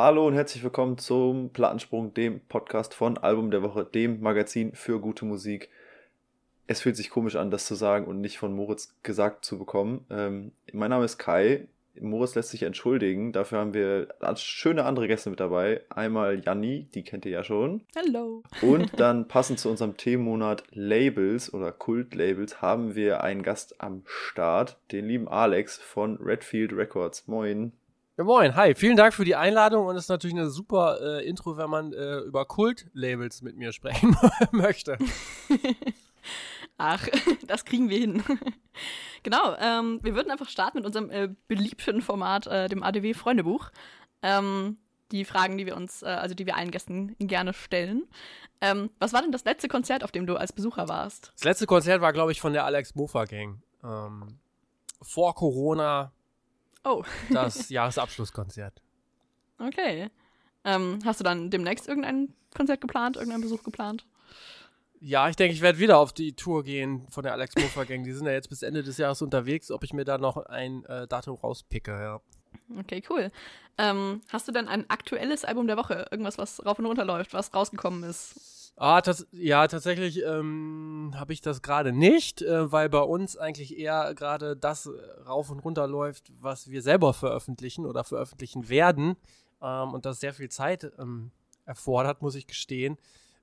Hallo und herzlich willkommen zum Plattensprung, dem Podcast von Album der Woche, dem Magazin für gute Musik. Es fühlt sich komisch an, das zu sagen und nicht von Moritz gesagt zu bekommen. Ähm, mein Name ist Kai. Moritz lässt sich entschuldigen. Dafür haben wir schöne andere Gäste mit dabei. Einmal Janni, die kennt ihr ja schon. Hallo. Und dann passend zu unserem Themenmonat Labels oder Kultlabels haben wir einen Gast am Start, den lieben Alex von Redfield Records. Moin. Ja, moin, hi, vielen Dank für die Einladung und es ist natürlich eine super äh, Intro, wenn man äh, über Kult-Labels mit mir sprechen möchte. Ach, das kriegen wir hin. genau, ähm, wir würden einfach starten mit unserem äh, beliebten Format, äh, dem ADW Freundebuch. Ähm, die Fragen, die wir uns, äh, also die wir allen Gästen gerne stellen. Ähm, was war denn das letzte Konzert, auf dem du als Besucher warst? Das letzte Konzert war, glaube ich, von der Alex Mofa Gang. Ähm, vor Corona Oh. das Jahresabschlusskonzert. Okay. Ähm, hast du dann demnächst irgendein Konzert geplant, irgendeinen Besuch geplant? Ja, ich denke, ich werde wieder auf die Tour gehen von der Alex Mofer Gang. Die sind ja jetzt bis Ende des Jahres unterwegs, ob ich mir da noch ein äh, Datum rauspicke, ja. Okay, cool. Ähm, hast du denn ein aktuelles Album der Woche? Irgendwas, was rauf und runter läuft, was rausgekommen ist? Ah, tats ja, tatsächlich ähm, habe ich das gerade nicht, äh, weil bei uns eigentlich eher gerade das äh, rauf und runter läuft, was wir selber veröffentlichen oder veröffentlichen werden. Ähm, und das sehr viel Zeit ähm, erfordert, muss ich gestehen.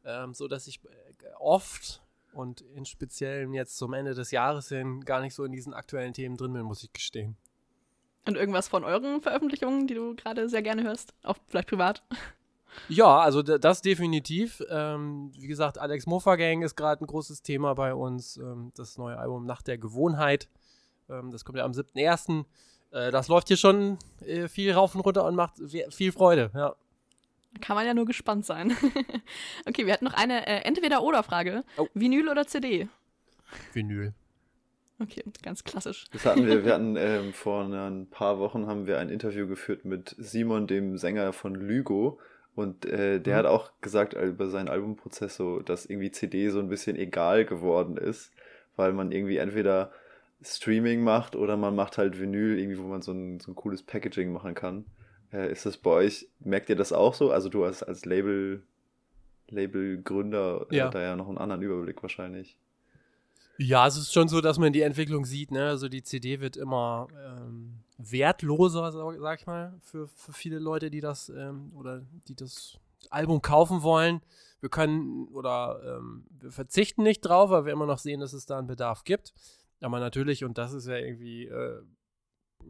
Ähm, so dass ich äh, oft und in speziellen jetzt zum Ende des Jahres hin gar nicht so in diesen aktuellen Themen drin bin, muss ich gestehen. Und irgendwas von euren Veröffentlichungen, die du gerade sehr gerne hörst? Auch vielleicht privat? Ja, also das definitiv. Ähm, wie gesagt, Alex Mofa Gang ist gerade ein großes Thema bei uns. Ähm, das neue Album Nach der Gewohnheit. Ähm, das kommt ja am 7.1. Äh, das läuft hier schon äh, viel rauf und runter und macht viel Freude, ja. Kann man ja nur gespannt sein. okay, wir hatten noch eine äh, Entweder-Oder-Frage. Oh. Vinyl oder CD? Vinyl. Okay, ganz klassisch. Das hatten wir, wir hatten ähm, vor ein paar Wochen haben wir ein Interview geführt mit Simon, dem Sänger von Lügo. Und äh, der mhm. hat auch gesagt über seinen Albumprozess so, dass irgendwie CD so ein bisschen egal geworden ist, weil man irgendwie entweder Streaming macht oder man macht halt Vinyl, irgendwie, wo man so ein, so ein cooles Packaging machen kann. Äh, ist das bei euch, merkt ihr das auch so? Also du als, als Label, Labelgründer, äh, ja. da ja noch einen anderen Überblick wahrscheinlich. Ja, es ist schon so, dass man die Entwicklung sieht, ne? Also die CD wird immer ähm, wertloser, sag, ich mal, für, für viele Leute, die das ähm, oder die das Album kaufen wollen. Wir können oder ähm, wir verzichten nicht drauf, weil wir immer noch sehen, dass es da einen Bedarf gibt. Aber natürlich, und das ist ja irgendwie äh,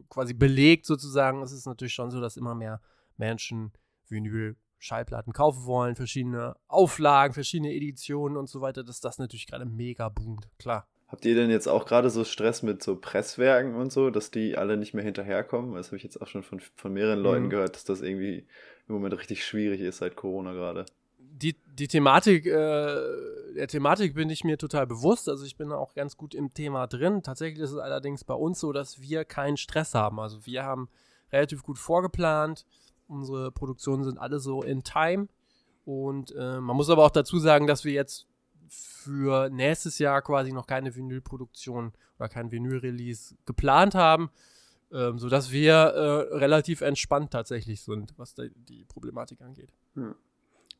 quasi belegt sozusagen, ist es natürlich schon so, dass immer mehr Menschen Vinyl Schallplatten kaufen wollen, verschiedene Auflagen, verschiedene Editionen und so weiter, dass das natürlich gerade mega boomt, klar. Habt ihr denn jetzt auch gerade so Stress mit so Presswerken und so, dass die alle nicht mehr hinterherkommen? Das habe ich jetzt auch schon von, von mehreren Leuten mhm. gehört, dass das irgendwie im Moment richtig schwierig ist seit Corona gerade. Die, die Thematik, äh, der Thematik bin ich mir total bewusst. Also ich bin auch ganz gut im Thema drin. Tatsächlich ist es allerdings bei uns so, dass wir keinen Stress haben. Also wir haben relativ gut vorgeplant. Unsere Produktionen sind alle so in Time. Und äh, man muss aber auch dazu sagen, dass wir jetzt für nächstes Jahr quasi noch keine Vinylproduktion oder kein Vinyl-Release geplant haben, ähm, sodass wir äh, relativ entspannt tatsächlich sind, was die Problematik angeht. Hm.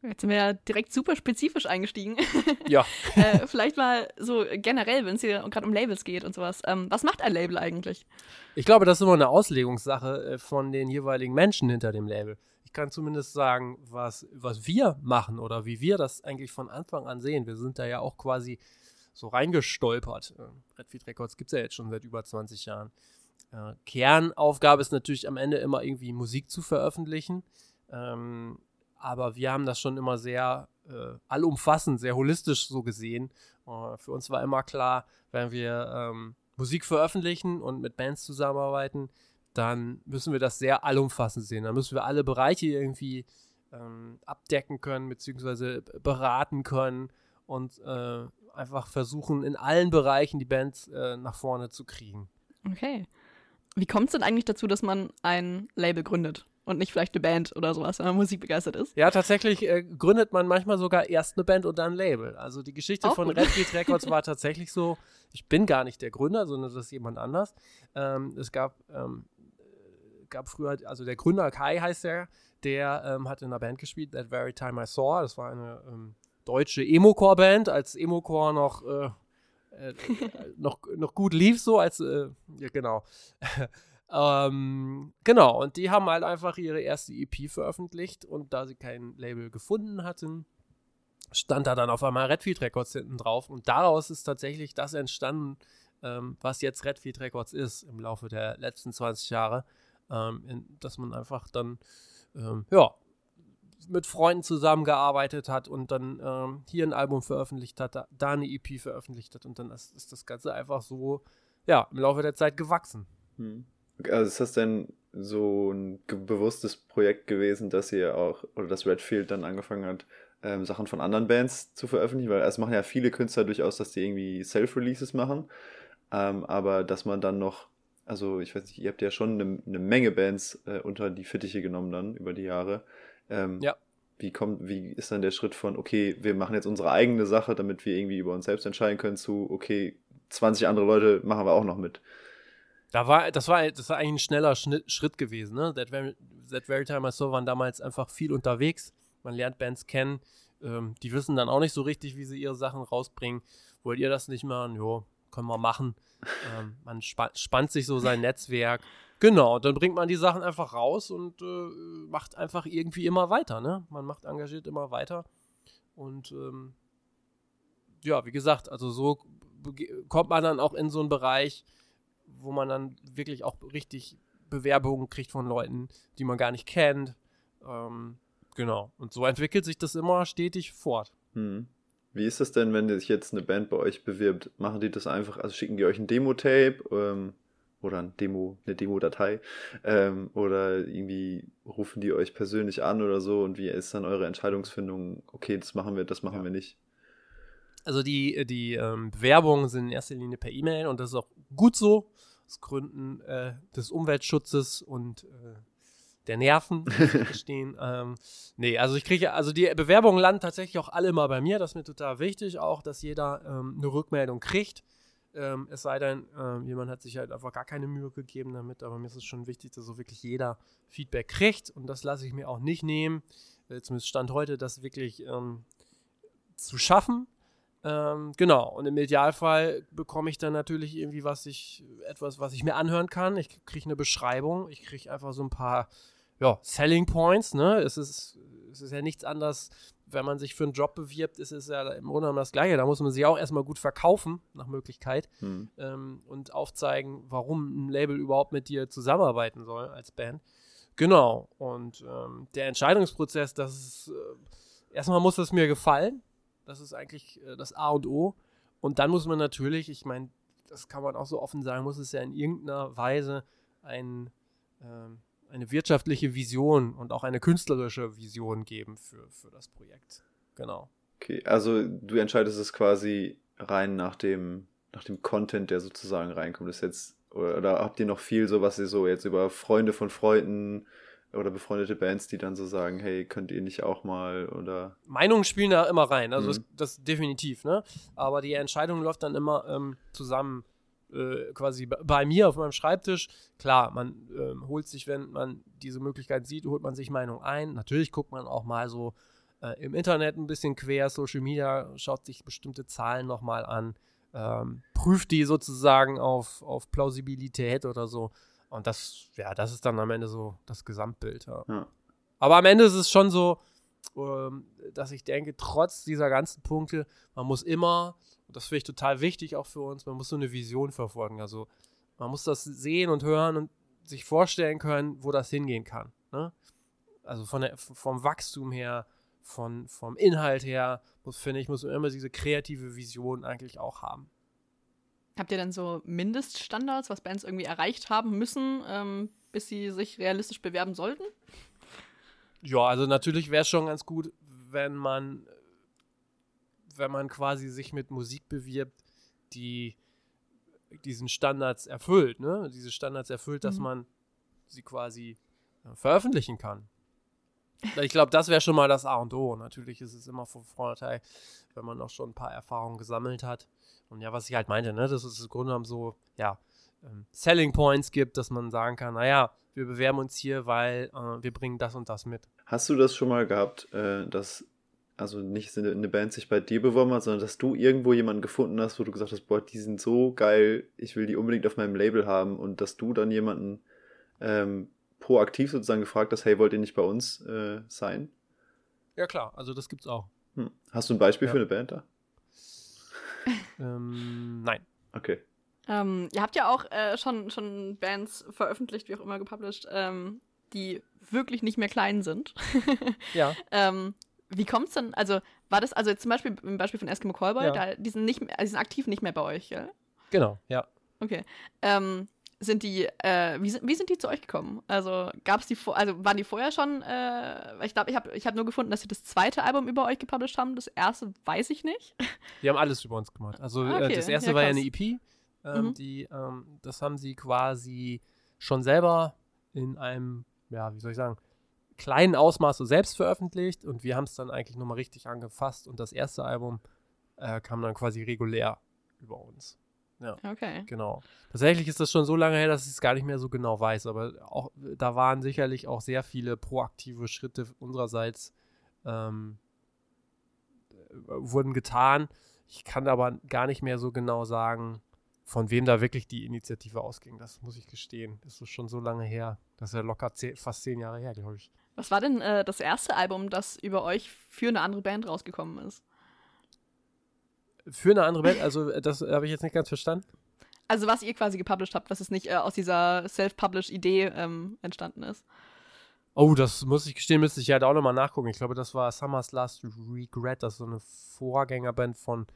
Jetzt sind wir ja direkt super spezifisch eingestiegen. Ja. äh, vielleicht mal so generell, wenn es hier gerade um Labels geht und sowas. Ähm, was macht ein Label eigentlich? Ich glaube, das ist immer eine Auslegungssache äh, von den jeweiligen Menschen hinter dem Label kann zumindest sagen, was, was wir machen oder wie wir das eigentlich von Anfang an sehen. Wir sind da ja auch quasi so reingestolpert. Äh, Redfeed Records gibt es ja jetzt schon seit über 20 Jahren. Äh, Kernaufgabe ist natürlich am Ende immer irgendwie Musik zu veröffentlichen. Ähm, aber wir haben das schon immer sehr äh, allumfassend, sehr holistisch so gesehen. Äh, für uns war immer klar, wenn wir ähm, Musik veröffentlichen und mit Bands zusammenarbeiten, dann müssen wir das sehr allumfassend sehen. Dann müssen wir alle Bereiche irgendwie ähm, abdecken können, beziehungsweise beraten können und äh, einfach versuchen, in allen Bereichen die Band äh, nach vorne zu kriegen. Okay. Wie kommt es denn eigentlich dazu, dass man ein Label gründet? Und nicht vielleicht eine Band oder sowas, wenn man musikbegeistert ist. Ja, tatsächlich äh, gründet man manchmal sogar erst eine Band und dann ein Label. Also die Geschichte Auch von Red Beat Records war tatsächlich so, ich bin gar nicht der Gründer, sondern das ist jemand anders. Ähm, es gab ähm, gab früher, also der Gründer Kai heißt er, der ähm, hat in einer Band gespielt, That Very Time I Saw. Das war eine ähm, deutsche Emo-Core-Band, als Emo-Core noch, äh, äh, noch, noch gut lief, so als, äh, ja, genau. Ähm, genau, und die haben halt einfach ihre erste EP veröffentlicht und da sie kein Label gefunden hatten, stand da dann auf einmal Redfield Records hinten drauf und daraus ist tatsächlich das entstanden, ähm, was jetzt Redfield Records ist im Laufe der letzten 20 Jahre, ähm, in, dass man einfach dann, ähm, ja, mit Freunden zusammengearbeitet hat und dann ähm, hier ein Album veröffentlicht hat, da, da, eine EP veröffentlicht hat und dann ist, ist, das Ganze einfach so, ja, im Laufe der Zeit gewachsen. Hm. Also ist das denn so ein bewusstes Projekt gewesen, dass ihr auch, oder dass Redfield dann angefangen hat, ähm, Sachen von anderen Bands zu veröffentlichen? Weil es machen ja viele Künstler durchaus, dass die irgendwie Self-Releases machen, ähm, aber dass man dann noch, also ich weiß nicht, ihr habt ja schon eine, eine Menge Bands äh, unter die Fittiche genommen dann über die Jahre. Ähm, ja. Wie, kommt, wie ist dann der Schritt von, okay, wir machen jetzt unsere eigene Sache, damit wir irgendwie über uns selbst entscheiden können, zu, okay, 20 andere Leute machen wir auch noch mit? Da war, das, war, das war eigentlich ein schneller Schnitt, Schritt gewesen. Ne? That, very, that Very Time I Saw waren damals einfach viel unterwegs. Man lernt Bands kennen. Ähm, die wissen dann auch nicht so richtig, wie sie ihre Sachen rausbringen. Wollt ihr das nicht machen? Jo, können wir machen. Ähm, man spa spannt sich so sein Netzwerk. Genau, dann bringt man die Sachen einfach raus und äh, macht einfach irgendwie immer weiter, ne? Man macht engagiert immer weiter. Und ähm, ja, wie gesagt, also so kommt man dann auch in so einen Bereich, wo man dann wirklich auch richtig Bewerbungen kriegt von Leuten, die man gar nicht kennt. Ähm, genau. Und so entwickelt sich das immer stetig fort. Hm. Wie ist das denn, wenn sich jetzt eine Band bei euch bewirbt? Machen die das einfach, also schicken die euch ein Demo-Tape? Ähm oder ein Demo, eine Demo-Datei ähm, oder irgendwie rufen die euch persönlich an oder so und wie ist dann eure Entscheidungsfindung, okay, das machen wir, das machen ja. wir nicht? Also die, die ähm, Bewerbungen sind in erster Linie per E-Mail und das ist auch gut so, aus Gründen äh, des Umweltschutzes und äh, der Nerven, stehen. ähm, nee, also ich kriege, also die Bewerbungen landen tatsächlich auch alle mal bei mir, das ist mir total wichtig, auch, dass jeder ähm, eine Rückmeldung kriegt. Ähm, es sei denn, äh, jemand hat sich halt einfach gar keine Mühe gegeben damit, aber mir ist es schon wichtig, dass so wirklich jeder Feedback kriegt und das lasse ich mir auch nicht nehmen, äh, zumindest Stand heute, das wirklich ähm, zu schaffen. Ähm, genau, und im Idealfall bekomme ich dann natürlich irgendwie was ich, etwas, was ich mir anhören kann. Ich kriege eine Beschreibung, ich kriege einfach so ein paar ja, Selling Points, ne? Es ist, es ist ja nichts anderes wenn man sich für einen Job bewirbt, ist es ja im Grunde genommen das Gleiche. Da muss man sich auch erstmal gut verkaufen, nach Möglichkeit, hm. ähm, und aufzeigen, warum ein Label überhaupt mit dir zusammenarbeiten soll als Band. Genau. Und ähm, der Entscheidungsprozess, das ist, äh, erstmal muss es mir gefallen. Das ist eigentlich äh, das A und O. Und dann muss man natürlich, ich meine, das kann man auch so offen sagen, muss es ja in irgendeiner Weise ein, ähm, eine wirtschaftliche Vision und auch eine künstlerische Vision geben für, für das Projekt. Genau. Okay, also du entscheidest es quasi rein nach dem, nach dem Content, der sozusagen reinkommt. ist jetzt, oder, oder habt ihr noch viel so, was ihr so jetzt über Freunde von Freunden oder befreundete Bands, die dann so sagen, hey, könnt ihr nicht auch mal oder. Meinungen spielen da immer rein, also mhm. das, das, definitiv, ne? Aber die Entscheidung läuft dann immer ähm, zusammen äh, quasi bei mir auf meinem Schreibtisch. Klar, man äh, holt sich, wenn man diese Möglichkeit sieht, holt man sich Meinung ein. Natürlich guckt man auch mal so äh, im Internet ein bisschen quer, Social Media, schaut sich bestimmte Zahlen nochmal an, ähm, prüft die sozusagen auf, auf Plausibilität oder so. Und das, ja, das ist dann am Ende so das Gesamtbild. Ja. Ja. Aber am Ende ist es schon so, ähm, dass ich denke, trotz dieser ganzen Punkte, man muss immer und das finde ich total wichtig auch für uns. Man muss so eine Vision verfolgen. Also man muss das sehen und hören und sich vorstellen können, wo das hingehen kann. Ne? Also von der, vom Wachstum her, von, vom Inhalt her, muss, finde ich, muss man immer diese kreative Vision eigentlich auch haben. Habt ihr denn so Mindeststandards, was Bands irgendwie erreicht haben müssen, ähm, bis sie sich realistisch bewerben sollten? Ja, also natürlich wäre es schon ganz gut, wenn man wenn man quasi sich mit Musik bewirbt, die diesen Standards erfüllt, ne? Diese Standards erfüllt, mhm. dass man sie quasi äh, veröffentlichen kann. Ich glaube, das wäre schon mal das A und O. Natürlich ist es immer von Vorteil, wenn man auch schon ein paar Erfahrungen gesammelt hat. Und ja, was ich halt meinte, ne, dass es im Grunde genommen so, ja, ähm, Selling Points gibt, dass man sagen kann, naja, wir bewerben uns hier, weil äh, wir bringen das und das mit. Hast du das schon mal gehabt, äh, dass also nicht eine Band sich bei dir beworben hat, sondern dass du irgendwo jemanden gefunden hast, wo du gesagt hast, boah, die sind so geil, ich will die unbedingt auf meinem Label haben und dass du dann jemanden ähm, proaktiv sozusagen gefragt hast, hey, wollt ihr nicht bei uns äh, sein? Ja klar, also das gibt's auch. Hm. Hast du ein Beispiel ja. für eine Band da? ähm, nein. Okay. Ähm, ihr habt ja auch äh, schon, schon Bands veröffentlicht, wie auch immer gepublished, ähm, die wirklich nicht mehr klein sind. ja. Ähm, wie kommt es denn? Also, war das also jetzt zum Beispiel im Beispiel von Eskimo Callboy, ja. da, die, sind nicht, die sind aktiv nicht mehr bei euch, gell? Genau, ja. Okay. Ähm, sind die, äh, wie, sind, wie sind die zu euch gekommen? Also gab es die vor, also waren die vorher schon, äh, ich glaube, ich habe ich hab nur gefunden, dass sie das zweite Album über euch gepublished haben. Das erste weiß ich nicht. Die haben alles über uns gemacht. Also ah, okay. äh, das erste ja, war ja eine EP. Ähm, mhm. die, ähm, das haben sie quasi schon selber in einem, ja, wie soll ich sagen, kleinen Ausmaß so selbst veröffentlicht und wir haben es dann eigentlich nochmal richtig angefasst und das erste Album äh, kam dann quasi regulär über uns. Ja. Okay. Genau. Tatsächlich ist das schon so lange her, dass ich es gar nicht mehr so genau weiß, aber auch da waren sicherlich auch sehr viele proaktive Schritte unsererseits ähm, wurden getan. Ich kann aber gar nicht mehr so genau sagen, von wem da wirklich die Initiative ausging. Das muss ich gestehen. Das ist schon so lange her. Das ist ja locker zehn, fast zehn Jahre her, glaube ich. Was war denn äh, das erste Album, das über euch für eine andere Band rausgekommen ist? Für eine andere Band? Also, äh, das habe ich jetzt nicht ganz verstanden. Also, was ihr quasi gepublished habt, was es nicht äh, aus dieser Self-Publish-Idee ähm, entstanden ist. Oh, das muss ich gestehen, müsste ich halt auch nochmal nachgucken. Ich glaube, das war Summer's Last Regret, das ist so eine Vorgängerband von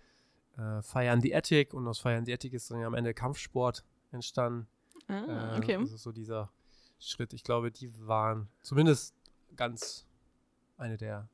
äh, Fire in the Attic und aus Fire in the Attic ist dann ja am Ende Kampfsport entstanden. Ah, okay. Äh, das ist so dieser Schritt. Ich glaube, die waren zumindest ganz eine der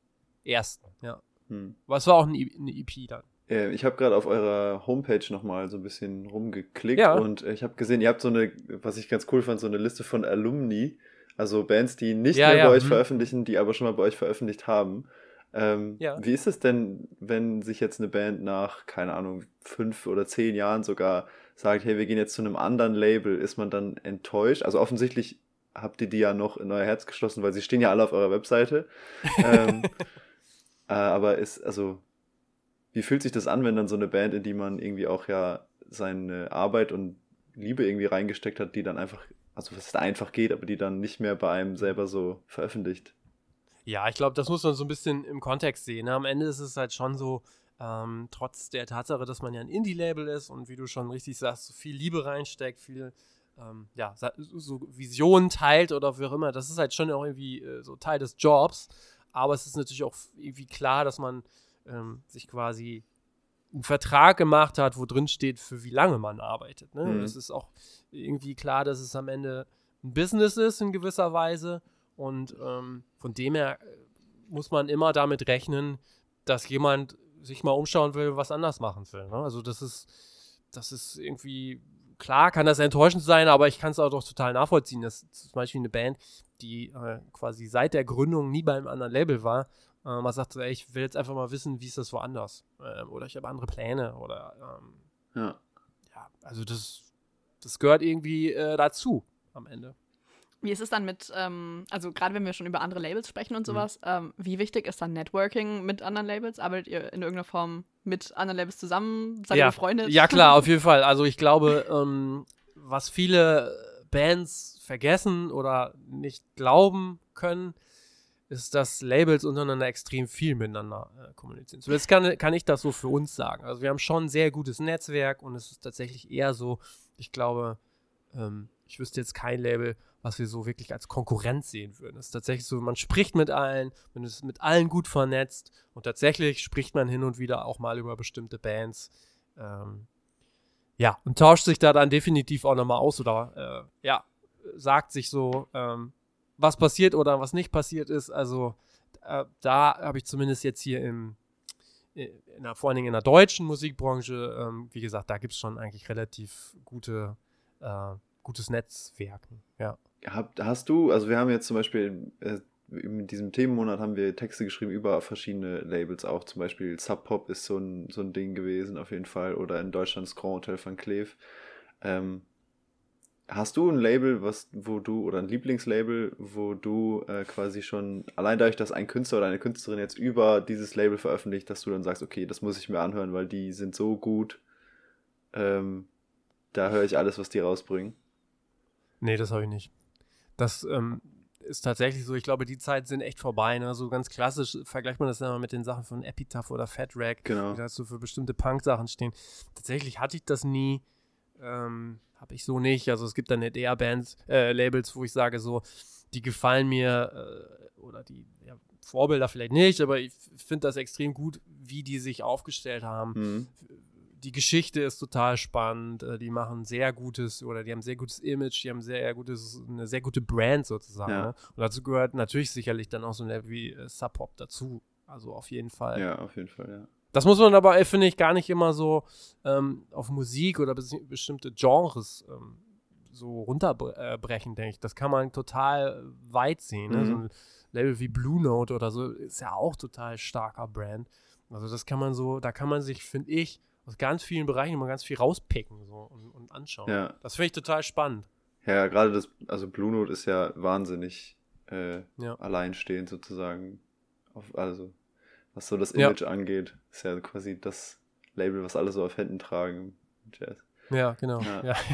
ersten, ja. Hm. Aber es war auch eine, eine EP dann. Äh, ich habe gerade auf eurer Homepage nochmal so ein bisschen rumgeklickt ja. und ich habe gesehen, ihr habt so eine, was ich ganz cool fand, so eine Liste von Alumni, also Bands, die nicht ja, mehr ja. bei euch hm. veröffentlichen, die aber schon mal bei euch veröffentlicht haben. Ähm, ja. Wie ist es denn, wenn sich jetzt eine Band nach, keine Ahnung, fünf oder zehn Jahren sogar sagt, hey, wir gehen jetzt zu einem anderen Label, ist man dann enttäuscht? Also offensichtlich habt ihr die ja noch in euer Herz geschlossen, weil sie stehen ja alle auf eurer Webseite. ähm, äh, aber ist, also, wie fühlt sich das an, wenn dann so eine Band, in die man irgendwie auch ja seine Arbeit und Liebe irgendwie reingesteckt hat, die dann einfach, also was einfach geht, aber die dann nicht mehr bei einem selber so veröffentlicht? Ja, ich glaube, das muss man so ein bisschen im Kontext sehen. Ne? Am Ende ist es halt schon so, ähm, trotz der Tatsache, dass man ja ein Indie-Label ist und wie du schon richtig sagst, so viel Liebe reinsteckt, viel ähm, ja, so Visionen teilt oder wie auch immer. Das ist halt schon auch irgendwie äh, so Teil des Jobs. Aber es ist natürlich auch irgendwie klar, dass man ähm, sich quasi einen Vertrag gemacht hat, wo drin steht, für wie lange man arbeitet. Ne? Mhm. Es ist auch irgendwie klar, dass es am Ende ein Business ist in gewisser Weise. Und ähm, von dem her äh, muss man immer damit rechnen, dass jemand sich mal umschauen will, was anders machen will. Ne? Also das ist, das ist irgendwie klar kann das enttäuschend sein, aber ich kann es auch doch total nachvollziehen. Das ist zum Beispiel eine Band, die äh, quasi seit der Gründung nie beim anderen Label war. Äh, man sagt so, ey, ich will jetzt einfach mal wissen, wie ist das woanders? Äh, oder ich habe andere Pläne oder ähm, ja. ja, also das, das gehört irgendwie äh, dazu am Ende. Wie ist es dann mit, ähm, also gerade wenn wir schon über andere Labels sprechen und mhm. sowas, mhm. ähm, wie wichtig ist dann Networking mit anderen Labels? Arbeitet ihr in irgendeiner Form mit anderen Labels zusammen? Seid ja. ihr befreundet? Ja, klar, auf jeden Fall. Also ich glaube, ähm, was viele Bands vergessen oder nicht glauben können, ist, dass Labels untereinander extrem viel miteinander äh, kommunizieren. So, jetzt kann, kann ich das so für uns sagen. Also wir haben schon ein sehr gutes Netzwerk und es ist tatsächlich eher so, ich glaube, ähm, ich wüsste jetzt kein Label, was wir so wirklich als Konkurrenz sehen würden. Es ist tatsächlich so, man spricht mit allen, man ist mit allen gut vernetzt und tatsächlich spricht man hin und wieder auch mal über bestimmte Bands. Ähm, ja, und tauscht sich da dann definitiv auch nochmal aus oder äh, ja, sagt sich so, ähm, was passiert oder was nicht passiert ist. Also äh, da habe ich zumindest jetzt hier im, in der, vor allen Dingen in der deutschen Musikbranche, ähm, wie gesagt, da gibt es schon eigentlich relativ gute, äh, gutes Netzwerken, ja. Hab, hast du, also wir haben jetzt zum Beispiel äh, in diesem Themenmonat haben wir Texte geschrieben über verschiedene Labels auch. Zum Beispiel Sub Pop ist so ein, so ein Ding gewesen, auf jeden Fall. Oder in Deutschland das Grand Hotel van Cleef. Ähm, Hast du ein Label, was, wo du, oder ein Lieblingslabel, wo du äh, quasi schon, allein dadurch, dass ein Künstler oder eine Künstlerin jetzt über dieses Label veröffentlicht, dass du dann sagst, okay, das muss ich mir anhören, weil die sind so gut, ähm, da höre ich alles, was die rausbringen? Nee, das habe ich nicht. Das ähm, ist tatsächlich so, ich glaube, die Zeiten sind echt vorbei. Ne? So ganz klassisch vergleicht man das immer mit den Sachen von Epitaph oder Fat Rack, genau. die da so für bestimmte Punk-Sachen stehen. Tatsächlich hatte ich das nie. Ähm, habe ich so nicht. Also es gibt dann eher Bands, äh, Labels, wo ich sage so, die gefallen mir äh, oder die ja, Vorbilder vielleicht nicht, aber ich finde das extrem gut, wie die sich aufgestellt haben. Mhm. Die Geschichte ist total spannend. Äh, die machen sehr gutes oder die haben sehr gutes Image, die haben sehr gutes, eine sehr gute Brand sozusagen. Ja. Ne? Und dazu gehört natürlich sicherlich dann auch so ein Label wie äh, Sub Pop dazu. Also auf jeden Fall. Ja, auf jeden Fall, ja. Das muss man aber, äh, finde ich, gar nicht immer so ähm, auf Musik oder bes bestimmte Genres ähm, so runterbrechen, denke ich. Das kann man total weit sehen. Ne? Mhm. So ein Label wie Blue Note oder so ist ja auch total starker Brand. Also das kann man so, da kann man sich, finde ich, aus ganz vielen Bereichen immer ganz viel rauspicken so, und, und anschauen. Ja, Das finde ich total spannend. ja gerade das, also Blue Note ist ja wahnsinnig äh, Ja. alleinstehend sozusagen. Auf, also, was so das Ja. Image angeht, ist ja quasi das Label, was alle so auf Händen tragen im Jazz. Ja, genau. Ja. Ja.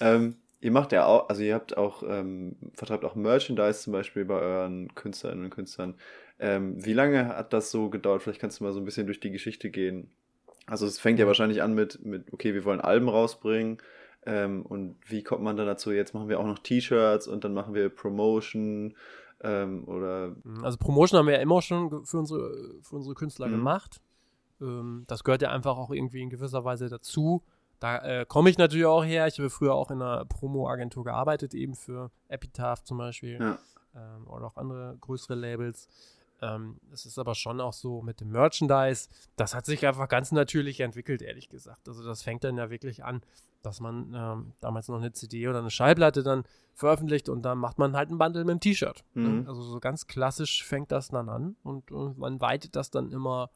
Ähm, ihr macht ja auch, also ihr habt auch, ähm, vertreibt auch Merchandise zum Beispiel bei euren Künstlerinnen und Künstlern. Ähm, wie lange hat das so gedauert? Vielleicht kannst du mal so ein bisschen durch die Geschichte gehen. Also es fängt ja wahrscheinlich an mit, mit okay, wir wollen Alben rausbringen. Ähm, und wie kommt man dann dazu? Jetzt machen wir auch noch T-Shirts und dann machen wir Promotion ähm, oder Also Promotion haben wir ja immer schon für unsere, für unsere Künstler Mhm. gemacht. Ähm, das gehört ja einfach auch irgendwie in gewisser Weise dazu. Da äh, komme ich natürlich auch her. Ich habe früher auch in einer Promo-Agentur gearbeitet, eben für Epitaph zum Beispiel ja, ähm, oder auch andere größere Labels. Ähm, es ist aber schon auch so mit dem Merchandise, das hat sich einfach ganz natürlich entwickelt, ehrlich gesagt. Also das fängt dann ja wirklich an, dass man ähm, damals noch eine CD oder eine Schallplatte dann veröffentlicht und dann macht man halt ein Bundle mit einem T-Shirt. Mhm. Ne? Also so ganz klassisch fängt das dann an und, und man weitet das dann immer,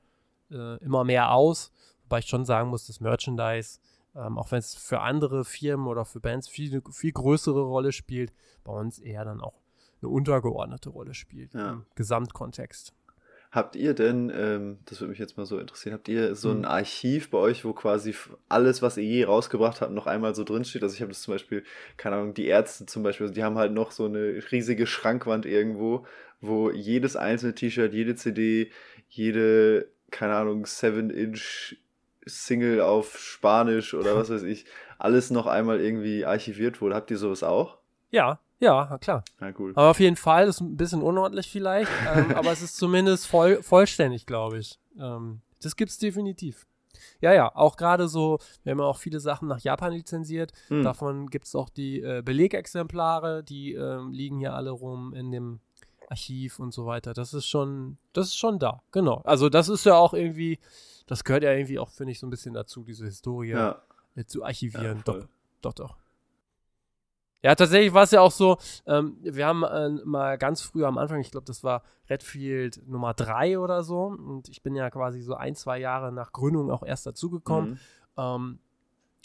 äh, immer mehr aus. Wobei ich schon sagen muss, das Merchandise, ähm, auch wenn es für andere Firmen oder für Bands viel, viel größere Rolle spielt, bei uns eher dann auch eine untergeordnete Rolle spielt Ja. im Gesamtkontext. Habt ihr denn, ähm, das würde mich jetzt mal so interessieren, habt ihr so ein Mhm. Archiv bei euch, wo quasi alles, was ihr je rausgebracht habt, noch einmal so drinsteht? Also ich habe das zum Beispiel, keine Ahnung, die Ärzte zum Beispiel, also die haben halt noch so eine riesige Schrankwand irgendwo, wo jedes einzelne T-Shirt, jede CD, jede, keine Ahnung, 7-Inch Single auf Spanisch oder was weiß ich, alles noch einmal irgendwie archiviert wurde. Habt ihr sowas auch? Ja, ja, klar. Na cool. Aber auf jeden Fall ist ein bisschen unordentlich vielleicht, ähm, aber es ist zumindest voll, vollständig, glaube ich. Ähm, das gibt's definitiv. Ja, ja, auch gerade so, wir haben ja auch viele Sachen nach Japan lizenziert. Hm. Davon gibt es auch die äh, Belegexemplare, die ähm, liegen hier alle rum in dem Archiv und so weiter. Das ist schon, das ist schon da, genau. Also das ist ja auch irgendwie, das gehört ja irgendwie auch, finde ich, so ein bisschen dazu, diese Historie Ja, äh, zu archivieren. ja, doch, doch, doch. Ja, tatsächlich war es ja auch so, ähm, wir haben äh, mal ganz früh am Anfang, ich glaube, das war Redfield Nummer 3 oder so, und ich bin ja quasi so ein, zwei Jahre nach Gründung auch erst dazugekommen. Mhm. Ähm,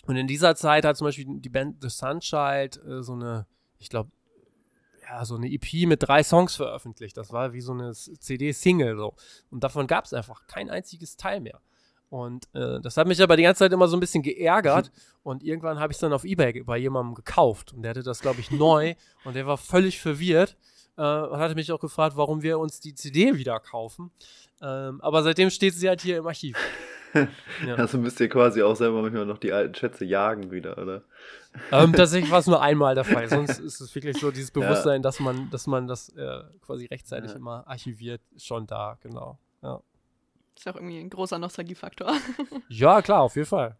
und in dieser Zeit hat zum Beispiel die Band The Sunchild äh, so eine, ich glaube, ja, so eine EP mit drei Songs veröffentlicht. Das war wie so eine CD-Single so. Und davon gab es einfach kein einziges Teil mehr. Und äh, das hat mich aber die ganze Zeit immer so ein bisschen geärgert. Und irgendwann habe ich es dann auf Ebay bei jemandem gekauft. Und der hatte das, glaube ich, neu. Und der war völlig verwirrt. Äh, und hatte mich auch gefragt, warum wir uns die CD wieder kaufen. Ähm, aber seitdem steht sie halt hier im Archiv. Ja. Also müsst ihr quasi auch selber manchmal noch die alten Schätze jagen wieder, oder? ähm, tatsächlich war es nur einmal der Fall. Sonst ist es wirklich so dieses Ja. Bewusstsein, dass man, dass man das äh, quasi rechtzeitig Ja. immer archiviert, schon da, genau. Ja. Ist ja auch irgendwie ein großer Nostalgiefaktor. ja, klar, auf jeden Fall.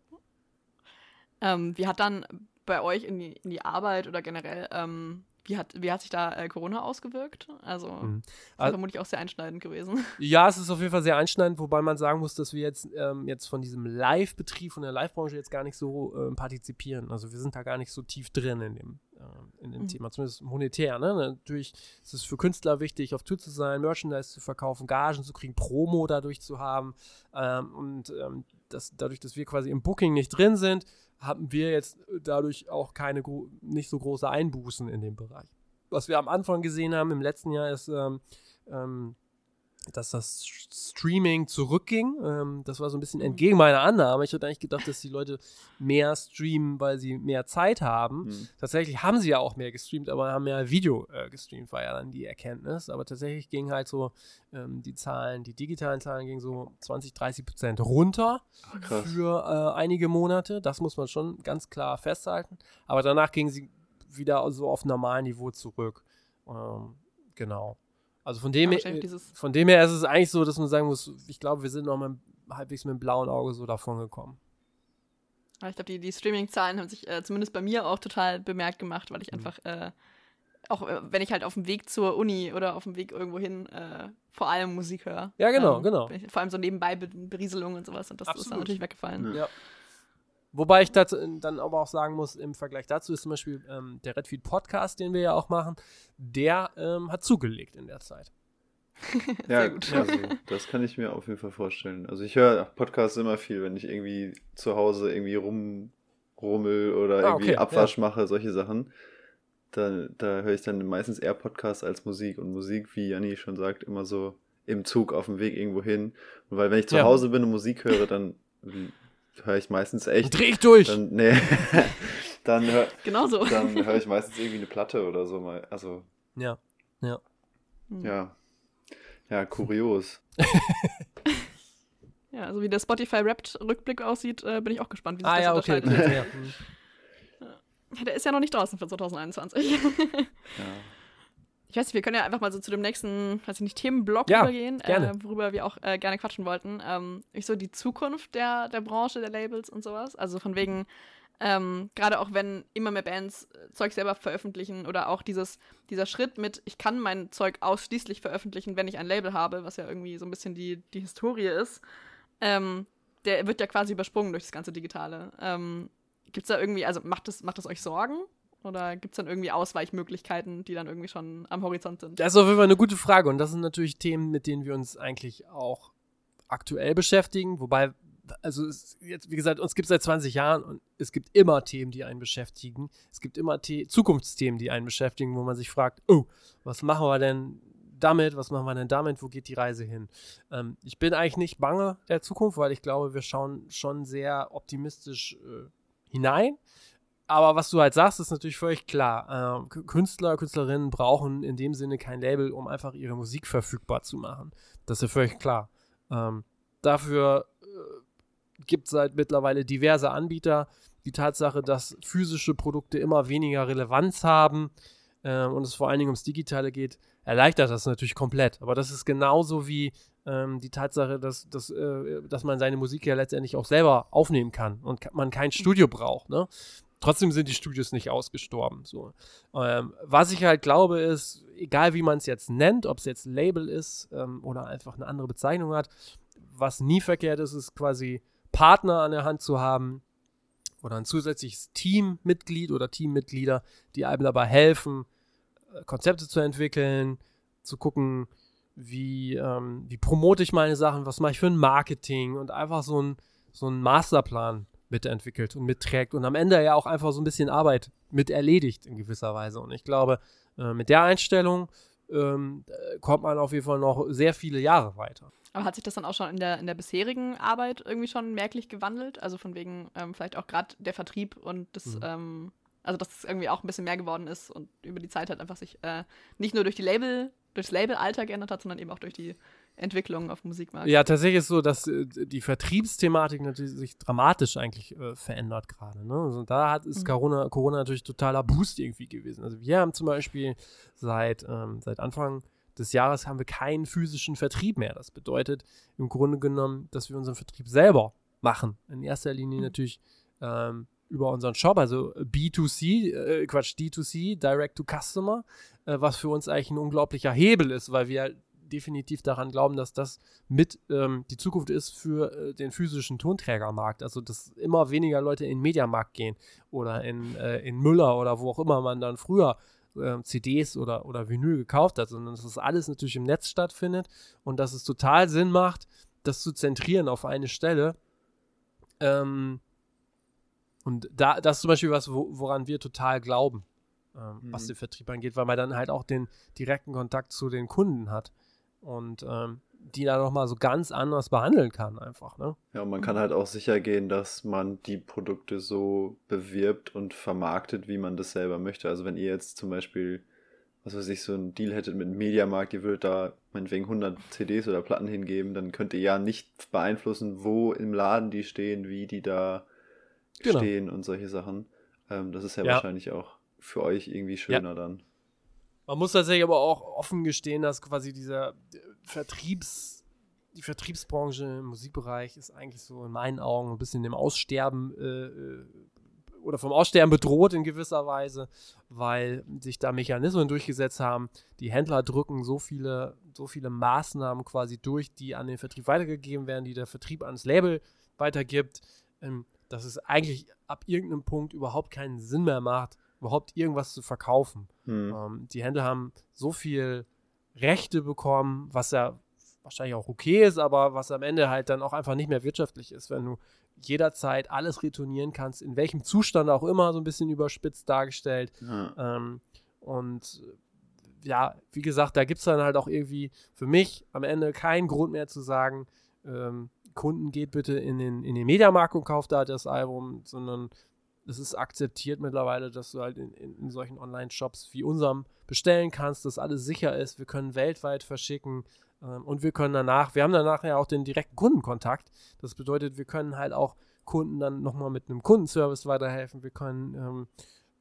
ähm, wie hat dann bei euch in die, in die Arbeit oder generell, ähm, wie, hat, wie hat sich da äh, Corona ausgewirkt? Also, Mhm. ist Al- vermutlich auch sehr einschneidend gewesen. Ja, es ist auf jeden Fall sehr einschneidend, wobei man sagen muss, dass wir jetzt, ähm, jetzt von diesem Live-Betrieb, von der Live-Branche jetzt gar nicht so ähm, partizipieren. Also wir sind da gar nicht so tief drin in dem, ähm, in dem Mhm. Thema, zumindest monetär. Ne? Natürlich ist es für Künstler wichtig, auf Tour zu sein, Merchandise zu verkaufen, Gagen zu kriegen, Promo dadurch zu haben. Ähm, und ähm, das, dadurch, dass wir quasi im Booking nicht drin sind, haben wir jetzt dadurch auch keine nicht so große Einbußen in dem Bereich. Was wir am Anfang gesehen haben im letzten Jahr ist, ähm, ähm, dass das Streaming zurückging. Ähm, das war so ein bisschen mhm. entgegen meiner Annahme. Ich hatte eigentlich gedacht, dass die Leute mehr streamen, weil sie mehr Zeit haben. Mhm. Tatsächlich haben sie ja auch mehr gestreamt, aber haben mehr Video äh, gestreamt, war ja dann die Erkenntnis. Aber tatsächlich gingen halt so ähm, die Zahlen, die digitalen Zahlen gingen so 20, 30 Prozent runter Ach, für äh, einige Monate. Das muss man schon ganz klar festhalten. Aber danach gingen sie wieder so auf normalen Niveau zurück. Ähm, genau. Also von dem, her, von dem her ist es eigentlich so, dass man sagen muss, ich glaube, wir sind noch mal halbwegs mit dem blauen Auge so davon gekommen. ich glaube, die, die Streaming-Zahlen haben sich äh, zumindest bei mir auch total bemerkt gemacht, weil ich mhm. einfach, äh, auch äh, wenn ich halt auf dem Weg zur Uni oder auf dem Weg irgendwo hin äh, vor allem Musik höre. Ja, genau, ähm, genau. vor allem so nebenbei Berieselungen und sowas und das Absolut. ist dann natürlich weggefallen. Ja. Wobei ich das dann aber auch sagen muss, im Vergleich dazu ist zum Beispiel ähm, der Redfeed Podcast, den wir ja auch machen, der ähm, hat zugelegt in der Zeit. ja, gut. Also, das kann ich mir auf jeden Fall vorstellen. Also ich höre Podcasts immer viel, wenn ich irgendwie zu Hause irgendwie rumrummel oder ah, irgendwie okay, Abwasch ja. mache, solche Sachen. Da, da höre ich dann meistens eher Podcasts als Musik. Und Musik, wie Janni schon sagt, immer so im Zug auf dem Weg irgendwo hin. Und weil wenn ich zu ja. Hause bin und Musik höre, dann höre ich meistens echt. Dreh ich durch! Dann, nee, dann höre genau so. höre ich meistens irgendwie eine Platte oder so mal. Also. Ja, ja. Hm. Ja. Ja, kurios. ja, also wie der Spotify Wrapped-Rückblick aussieht, äh, bin ich auch gespannt, wie sich ah, das ja, okay. okay ja. ja. Der ist ja noch nicht draußen für 2021. ja. Ich weiß nicht, wir können ja einfach mal so zu dem nächsten, weiß ich nicht, Themenblock ja, übergehen, äh, worüber wir auch äh, gerne quatschen wollten. Ähm, ich so die Zukunft der, der Branche, der Labels und sowas. Also von wegen, ähm, gerade auch wenn immer mehr Bands äh, Zeug selber veröffentlichen oder auch dieses, dieser Schritt mit, ich kann mein Zeug ausschließlich veröffentlichen, wenn ich ein Label habe, was ja irgendwie so ein bisschen die, die Historie ist, ähm, der wird ja quasi übersprungen durch das ganze Digitale. Ähm, Gibt es da irgendwie, also macht das, macht das euch Sorgen? Oder gibt es dann irgendwie Ausweichmöglichkeiten, die dann irgendwie schon am Horizont sind? Das ist auf jeden Fall eine gute Frage und das sind natürlich Themen, mit denen wir uns eigentlich auch aktuell beschäftigen. Wobei, also jetzt, wie gesagt, uns gibt es seit 20 Jahren und es gibt immer Themen, die einen beschäftigen. Es gibt immer The Zukunftsthemen, die einen beschäftigen, wo man sich fragt, oh, was machen wir denn damit, was machen wir denn damit, wo geht die Reise hin? Ähm, ich bin eigentlich nicht bange der Zukunft, weil ich glaube, wir schauen schon sehr optimistisch äh, hinein. Aber was du halt sagst, ist natürlich völlig klar. Äh, Künstler, Künstlerinnen brauchen in dem Sinne kein Label, um einfach ihre Musik verfügbar zu machen. Das ist ja völlig klar. Ähm, dafür äh, gibt es halt mittlerweile diverse Anbieter. Die Tatsache, dass physische Produkte immer weniger Relevanz haben äh, und es vor allen Dingen ums Digitale geht, erleichtert das natürlich komplett. Aber das ist genauso wie ähm, die Tatsache, dass, dass, äh, dass man seine Musik ja letztendlich auch selber aufnehmen kann und man kein Studio braucht. Ne? Trotzdem sind die Studios nicht ausgestorben. So. Ähm, was ich halt glaube, ist, egal wie man es jetzt nennt, ob es jetzt Label ist ähm, oder einfach eine andere Bezeichnung hat, was nie verkehrt ist, ist quasi Partner an der Hand zu haben oder ein zusätzliches Teammitglied oder Teammitglieder, die einem dabei helfen, äh, Konzepte zu entwickeln, zu gucken, wie, ähm, wie promote ich meine Sachen, was mache ich für ein Marketing und einfach so ein, so ein Masterplan mitentwickelt und mitträgt und am Ende ja auch einfach so ein bisschen Arbeit mit erledigt in gewisser Weise. Und ich glaube, äh, mit der Einstellung ähm, kommt man auf jeden Fall noch sehr viele Jahre weiter. Aber hat sich das dann auch schon in der, in der bisherigen Arbeit irgendwie schon merklich gewandelt? Also von wegen ähm, vielleicht auch gerade der Vertrieb und das, mhm. ähm, also dass es irgendwie auch ein bisschen mehr geworden ist und über die Zeit halt einfach sich äh, nicht nur durch die Label, durchs Label-Alter geändert hat, sondern eben auch durch die Entwicklung auf dem Musikmarkt. Ja, tatsächlich ist es so, dass äh, die Vertriebsthematik natürlich sich dramatisch eigentlich äh, verändert gerade. Ne? Also da hat, ist mhm. Corona, Corona natürlich totaler Boost irgendwie gewesen. Also wir haben zum Beispiel seit, ähm, seit Anfang des Jahres haben wir keinen physischen Vertrieb mehr. Das bedeutet im Grunde genommen, dass wir unseren Vertrieb selber machen. In erster Linie mhm. natürlich ähm, über unseren Shop, also B2C, äh, Quatsch, D2C, Direct to Customer, äh, was für uns eigentlich ein unglaublicher Hebel ist, weil wir definitiv daran glauben, dass das mit ähm, die Zukunft ist für äh, den physischen Tonträgermarkt. Also, dass immer weniger Leute in den Mediamarkt gehen oder in, äh, in Müller oder wo auch immer man dann früher äh, CDs oder, oder Vinyl gekauft hat, sondern dass das alles natürlich im Netz stattfindet und dass es total Sinn macht, das zu zentrieren auf eine Stelle. Ähm, und da, das ist zum Beispiel was, wo, woran wir total glauben, ähm, Mhm. was den Vertrieb angeht, weil man dann halt auch den direkten Kontakt zu den Kunden hat und ähm, die dann nochmal so ganz anders behandeln kann, einfach, ne? Ja, und man kann halt auch sicher gehen, dass man die Produkte so bewirbt und vermarktet, wie man das selber möchte. Also wenn ihr jetzt zum Beispiel, was weiß ich, so einen Deal hättet mit einem Mediamarkt, ihr würdet da meinetwegen 100 CDs oder Platten hingeben, dann könnt ihr ja nicht beeinflussen, wo im Laden die stehen, wie die da Genau. stehen und solche Sachen. Ähm, das ist ja, Ja. wahrscheinlich auch für euch irgendwie schöner dann. Man muss tatsächlich aber auch offen gestehen, dass quasi dieser äh, Vertriebs, die Vertriebsbranche im Musikbereich ist eigentlich so in meinen Augen ein bisschen dem Aussterben äh, äh, oder vom Aussterben bedroht in gewisser Weise, weil sich da Mechanismen durchgesetzt haben. Die Händler drücken so viele, so viele Maßnahmen quasi durch, die an den Vertrieb weitergegeben werden, die der Vertrieb ans Label weitergibt, ähm, dass es eigentlich ab irgendeinem Punkt überhaupt keinen Sinn mehr macht, überhaupt irgendwas zu verkaufen. Hm. Ähm, die Händler haben so viel Rechte bekommen, was ja wahrscheinlich auch okay ist, aber was am Ende halt dann auch einfach nicht mehr wirtschaftlich ist, wenn du jederzeit alles retournieren kannst, in welchem Zustand auch immer, so ein bisschen überspitzt dargestellt. Ja. Ähm, und ja, wie gesagt, da gibt es dann halt auch irgendwie für mich am Ende keinen Grund mehr zu sagen, ähm, Kunden geht bitte in den, in den Mediamarkt und kauft da das Album, sondern es ist akzeptiert mittlerweile, dass du halt in, in, solchen Online-Shops wie unserem bestellen kannst, dass alles sicher ist. Wir können weltweit verschicken ähm, und wir können danach, wir haben danach ja auch den direkten Kundenkontakt. Das bedeutet, wir können halt auch Kunden dann nochmal mit einem Kundenservice weiterhelfen. Wir können, ähm,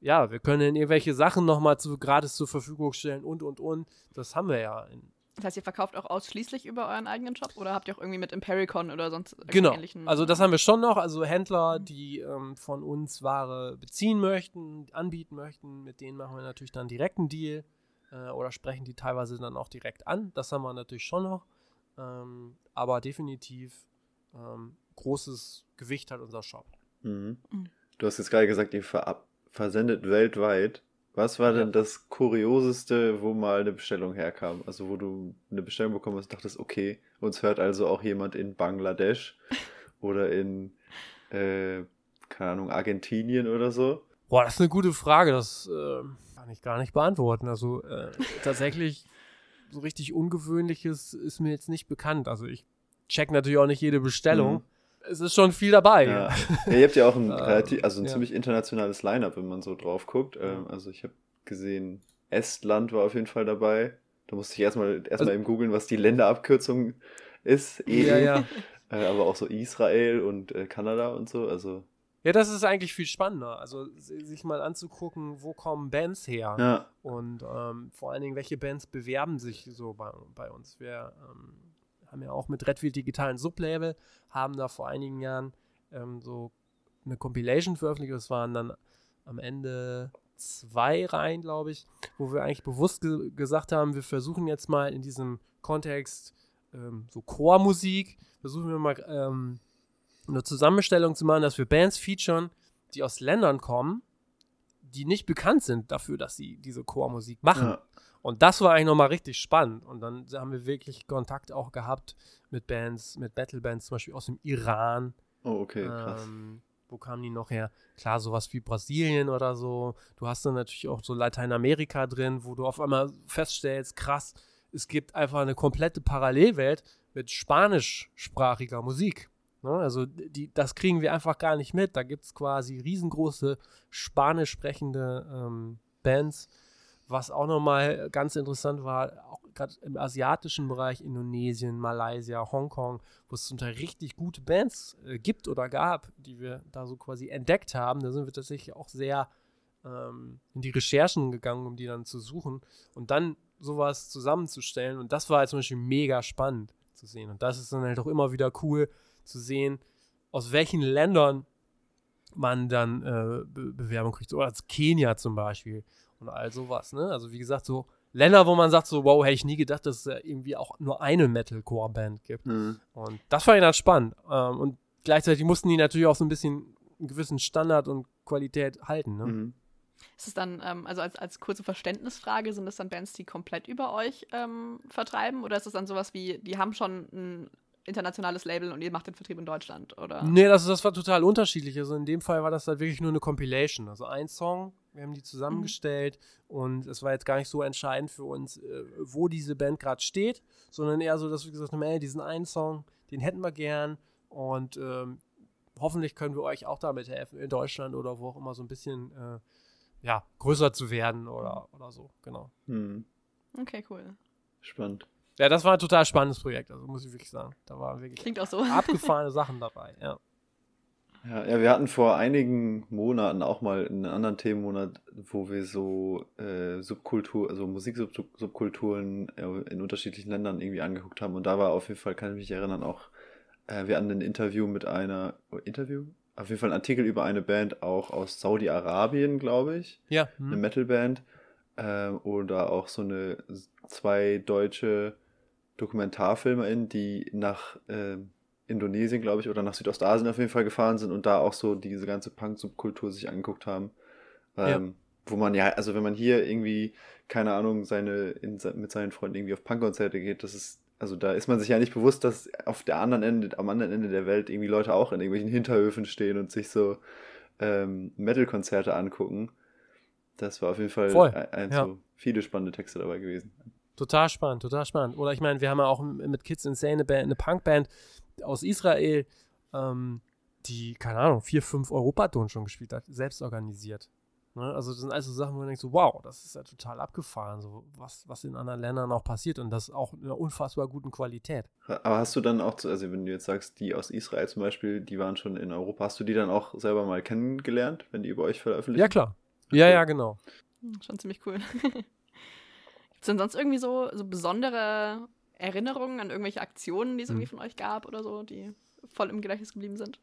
ja, wir können irgendwelche Sachen nochmal zu, gratis zur Verfügung stellen und, und, und. Das haben wir ja in, Das heißt, ihr verkauft auch ausschließlich über euren eigenen Shop oder habt ihr auch irgendwie mit Impericon oder sonst irgendwelchen Genau. ähnlichen? Also das haben wir schon noch. Also Händler, die ähm, von uns Ware beziehen möchten, anbieten möchten, mit denen machen wir natürlich dann direkt einen Deal äh, oder sprechen die teilweise dann auch direkt an. Das haben wir natürlich schon noch. Ähm, aber definitiv ähm, großes Gewicht hat unser Shop. Mhm. Mhm. Du hast jetzt gerade gesagt, ihr verab versendet weltweit. Was war denn das Kurioseste, wo mal eine Bestellung herkam? Also wo du eine Bestellung bekommen hast und dachtest, okay, uns hört also auch jemand in Bangladesch oder in, äh, keine Ahnung, Argentinien oder so. Boah, das ist eine gute Frage. Das äh, kann ich gar nicht beantworten. Also äh, tatsächlich so richtig Ungewöhnliches ist mir jetzt nicht bekannt. Also ich check natürlich auch nicht jede Bestellung. Mhm. Es ist schon viel dabei. Ja. ja, ihr habt ja auch ein, Ähm, relativ, also ein ja. ziemlich internationales Line-Up, wenn man so drauf guckt. Ähm, also ich habe gesehen, Estland war auf jeden Fall dabei. Da musste ich erstmal erstmal Also- eben googeln, was die Länderabkürzung ist. EU. ja, ja. Äh, aber auch so Israel und äh, Kanada und so. Also Ja, das ist eigentlich viel spannender. Also si- sich mal anzugucken, wo kommen Bands her ja, und ähm, vor allen Dingen, welche Bands bewerben sich so bei, bei uns. Wir ähm, haben ja auch mit Redfield digitalen Sublabel, haben da vor einigen Jahren ähm, so eine Compilation veröffentlicht. Das waren dann am Ende zwei Reihen, glaube ich, wo wir eigentlich bewusst ge gesagt haben, wir versuchen jetzt mal in diesem Kontext ähm, so Chormusik, versuchen wir mal ähm, eine Zusammenstellung zu machen, dass wir Bands featuren, die aus Ländern kommen, die nicht bekannt sind dafür, dass sie diese Chormusik machen. ja. Und das war eigentlich nochmal richtig spannend. Und dann haben wir wirklich Kontakt auch gehabt mit Bands, mit Battle-Bands, zum Beispiel aus dem Iran. Oh, okay, krass. Ähm, wo kamen die noch her? Klar, sowas wie Brasilien oder so. Du hast dann natürlich auch so Lateinamerika drin, wo du auf einmal feststellst, krass, es gibt einfach eine komplette Parallelwelt mit spanischsprachiger Musik. Ne? Also die, das kriegen wir einfach gar nicht mit. Da gibt es quasi riesengroße spanisch sprechende ähm, Bands. Was auch nochmal ganz interessant war, auch gerade im asiatischen Bereich, Indonesien, Malaysia, Hongkong, wo es zum Teil richtig gute Bands äh, gibt oder gab, die wir da so quasi entdeckt haben. Da sind wir tatsächlich auch sehr ähm, in die Recherchen gegangen, um die dann zu suchen und dann sowas zusammenzustellen. Und das war halt zum Beispiel mega spannend zu sehen. Und das ist dann halt auch immer wieder cool zu sehen, aus welchen Ländern man dann äh, Be Bewerbung kriegt. So als Kenia zum Beispiel und all sowas. Ne? Also wie gesagt, so Länder, wo man sagt so, wow, hätte ich nie gedacht, dass es irgendwie auch nur eine Metalcore-Band gibt. Mhm. Und das fand ich dann spannend. Ähm, und gleichzeitig mussten die natürlich auch so ein bisschen einen gewissen Standard und Qualität halten. Ne? Mhm. Ist es dann, ähm, also als, als kurze Verständnisfrage, sind es dann Bands, die komplett über euch ähm, vertreiben? Oder ist es dann sowas wie, die haben schon ein internationales Label und ihr macht den Vertrieb in Deutschland, oder? Nee, das, das war total unterschiedlich. Also in dem Fall war das halt wirklich nur eine Compilation. Also ein Song, wir haben die zusammengestellt mhm. und es war jetzt gar nicht so entscheidend für uns, äh, wo diese Band gerade steht, sondern eher so, dass wir gesagt haben, ey, diesen einen Song, den hätten wir gern und ähm, hoffentlich können wir euch auch damit helfen, in Deutschland oder wo auch immer so ein bisschen äh, ja, größer zu werden oder, oder so, genau. Hm. Okay, cool. Spannend. Ja, das war ein total spannendes Projekt, also muss ich wirklich sagen. Da waren wirklich Klingt auch so. abgefahrene Sachen dabei, ja. Ja, ja, wir hatten vor einigen Monaten auch mal einen anderen Themenmonat, wo wir so äh, Subkultur, also Musiksubkulturen in unterschiedlichen Ländern irgendwie angeguckt haben. Und da war auf jeden Fall, kann ich mich erinnern, auch, äh, wir hatten ein Interview mit einer, oh, Interview? Auf jeden Fall ein Artikel über eine Band auch aus Saudi-Arabien, glaube ich. Ja. Hm. Eine Metalband. Äh, oder auch so eine zwei deutsche DokumentarfilmerInnen, die nach äh, Indonesien, glaube ich, oder nach Südostasien auf jeden Fall gefahren sind und da auch so diese ganze Punk-Subkultur sich angeguckt haben. Ähm, ja. Wo man ja, also wenn man hier irgendwie, keine Ahnung, seine, in, mit seinen Freunden irgendwie auf Punk-Konzerte geht, das ist, also da ist man sich ja nicht bewusst, dass auf der anderen Ende, am anderen Ende der Welt irgendwie Leute auch in irgendwelchen Hinterhöfen stehen und sich so ähm, Metal-Konzerte angucken. Das war auf jeden Fall Voll. ein, ein ja. so viele spannende Texte dabei gewesen. Total spannend, total spannend. Oder ich meine, wir haben ja auch mit Kids Insane eine, Band, eine Punkband aus Israel, ähm, die, keine Ahnung, vier, fünf Europatouren schon gespielt hat, selbst organisiert. Ne? Also das sind also Sachen, wo man denkt so, wow, das ist ja total abgefahren, so was, was in anderen Ländern auch passiert und das auch in einer unfassbar guten Qualität. Aber hast du dann auch, also wenn du jetzt sagst, die aus Israel zum Beispiel, die waren schon in Europa, hast du die dann auch selber mal kennengelernt, wenn die über euch veröffentlichen? Ja, klar. Okay. Ja, ja, genau. Hm, schon ziemlich cool. Denn sonst irgendwie so, so besondere Erinnerungen an irgendwelche Aktionen, die es hm. irgendwie von euch gab oder so, die voll im Gedächtnis geblieben sind?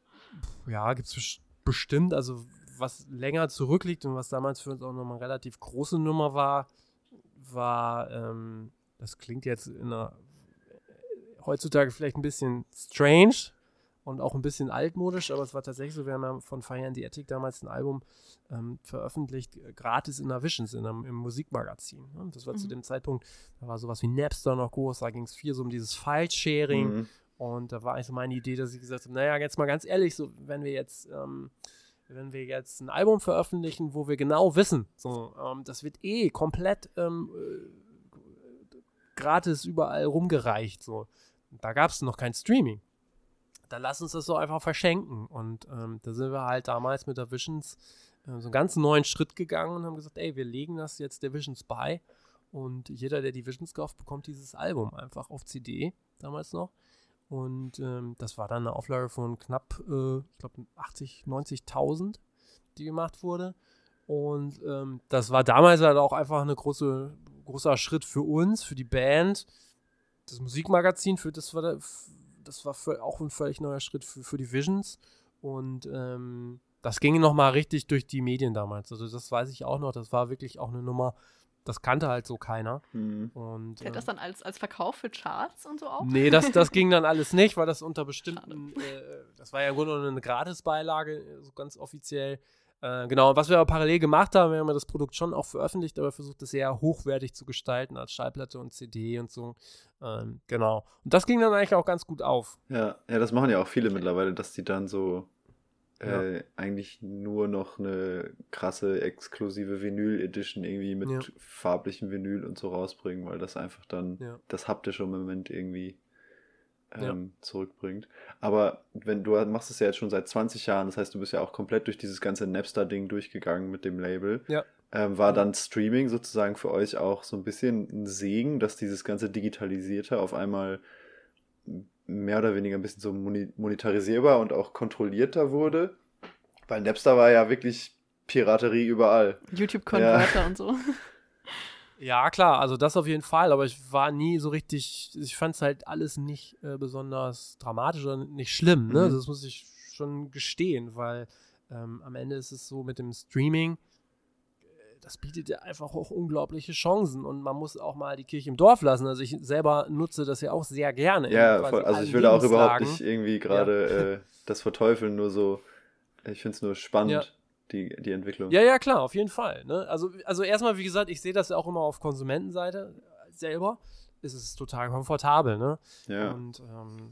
Ja, gibt es bestimmt. Also, was länger zurückliegt und was damals für uns auch nochmal eine relativ große Nummer war, war, ähm, das klingt jetzt in einer, heutzutage vielleicht ein bisschen strange, und auch ein bisschen altmodisch, aber es war tatsächlich so, wir haben ja von Fire and the Attic damals ein Album ähm, veröffentlicht, äh, gratis in der Visions, in einem, im Musikmagazin. Ne? Das war mhm. zu dem Zeitpunkt, da war sowas wie Napster noch groß, da ging es viel so um dieses File-Sharing mhm. und da war eigentlich so meine Idee, dass ich gesagt habe, naja, jetzt mal ganz ehrlich, so wenn wir jetzt ähm, wenn wir jetzt ein Album veröffentlichen, wo wir genau wissen, so, ähm, das wird eh komplett ähm, äh, gratis überall rumgereicht, so. Da gab es noch kein Streaming dann lass uns das so einfach verschenken. Und ähm, da sind wir halt damals mit der Visions äh, so einen ganz neuen Schritt gegangen und haben gesagt, ey, wir legen das jetzt der Visions bei. Und jeder, der die Visions kauft, bekommt dieses Album einfach auf CD, damals noch. Und ähm, das war dann eine Auflage von knapp, äh, ich glaube, 80, 90.000, die gemacht wurde. Und ähm, das war damals halt auch einfach ein große, großer Schritt für uns, für die Band. Das Musikmagazin, für das war, das war für, auch ein völlig neuer Schritt für, für die Visions. Und ähm, das ging nochmal richtig durch die Medien damals. Also das weiß ich auch noch. Das war wirklich auch eine Nummer, das kannte halt so keiner. Mhm. Und, äh, das dann als, als Verkauf für Charts und so auch? Nee, das, das ging dann alles nicht, weil das unter bestimmten, äh, das war ja im Grunde eine Gratisbeilage, so ganz offiziell. Äh, genau, was wir aber parallel gemacht haben, wir haben das Produkt schon auch veröffentlicht, aber versucht es sehr hochwertig zu gestalten als Schallplatte und CD und so. Ähm, genau. Und das ging dann eigentlich auch ganz gut auf. Ja, ja, das machen ja auch viele mittlerweile, dass die dann so äh, ja. eigentlich nur noch eine krasse exklusive Vinyl-Edition irgendwie mit ja. farblichem Vinyl und so rausbringen, weil das einfach dann ja. das haptische Moment irgendwie ähm, zurückbringt. Aber wenn du machst es ja jetzt schon seit 20 Jahren, das heißt, du bist ja auch komplett durch dieses ganze Napster-Ding durchgegangen mit dem Label. Ja. Ähm, war dann Streaming sozusagen für euch auch so ein bisschen ein Segen, dass dieses ganze Digitalisierte auf einmal mehr oder weniger ein bisschen so monetarisierbar und auch kontrollierter wurde? Weil Napster war ja wirklich Piraterie überall. YouTube-Converter ja. und so. Ja, klar, also das auf jeden Fall, aber ich war nie so richtig, ich fand es halt alles nicht äh, besonders dramatisch oder nicht schlimm, ne? Mhm. Das muss ich schon gestehen, weil ähm, am Ende ist es so mit dem Streaming, das bietet ja einfach auch unglaubliche Chancen und man muss auch mal die Kirche im Dorf lassen. Also ich selber nutze das ja auch sehr gerne. Ja, voll, also ich will auch überhaupt nicht irgendwie gerade ja. äh, das verteufeln, nur so, ich finde es nur spannend. Ja. Die, die Entwicklung. Ja, ja, klar, auf jeden Fall. Ne? Also, also erstmal, wie gesagt, ich sehe das ja auch immer auf Konsumentenseite selber. Ist es total komfortabel, ne? Ja. Und ähm,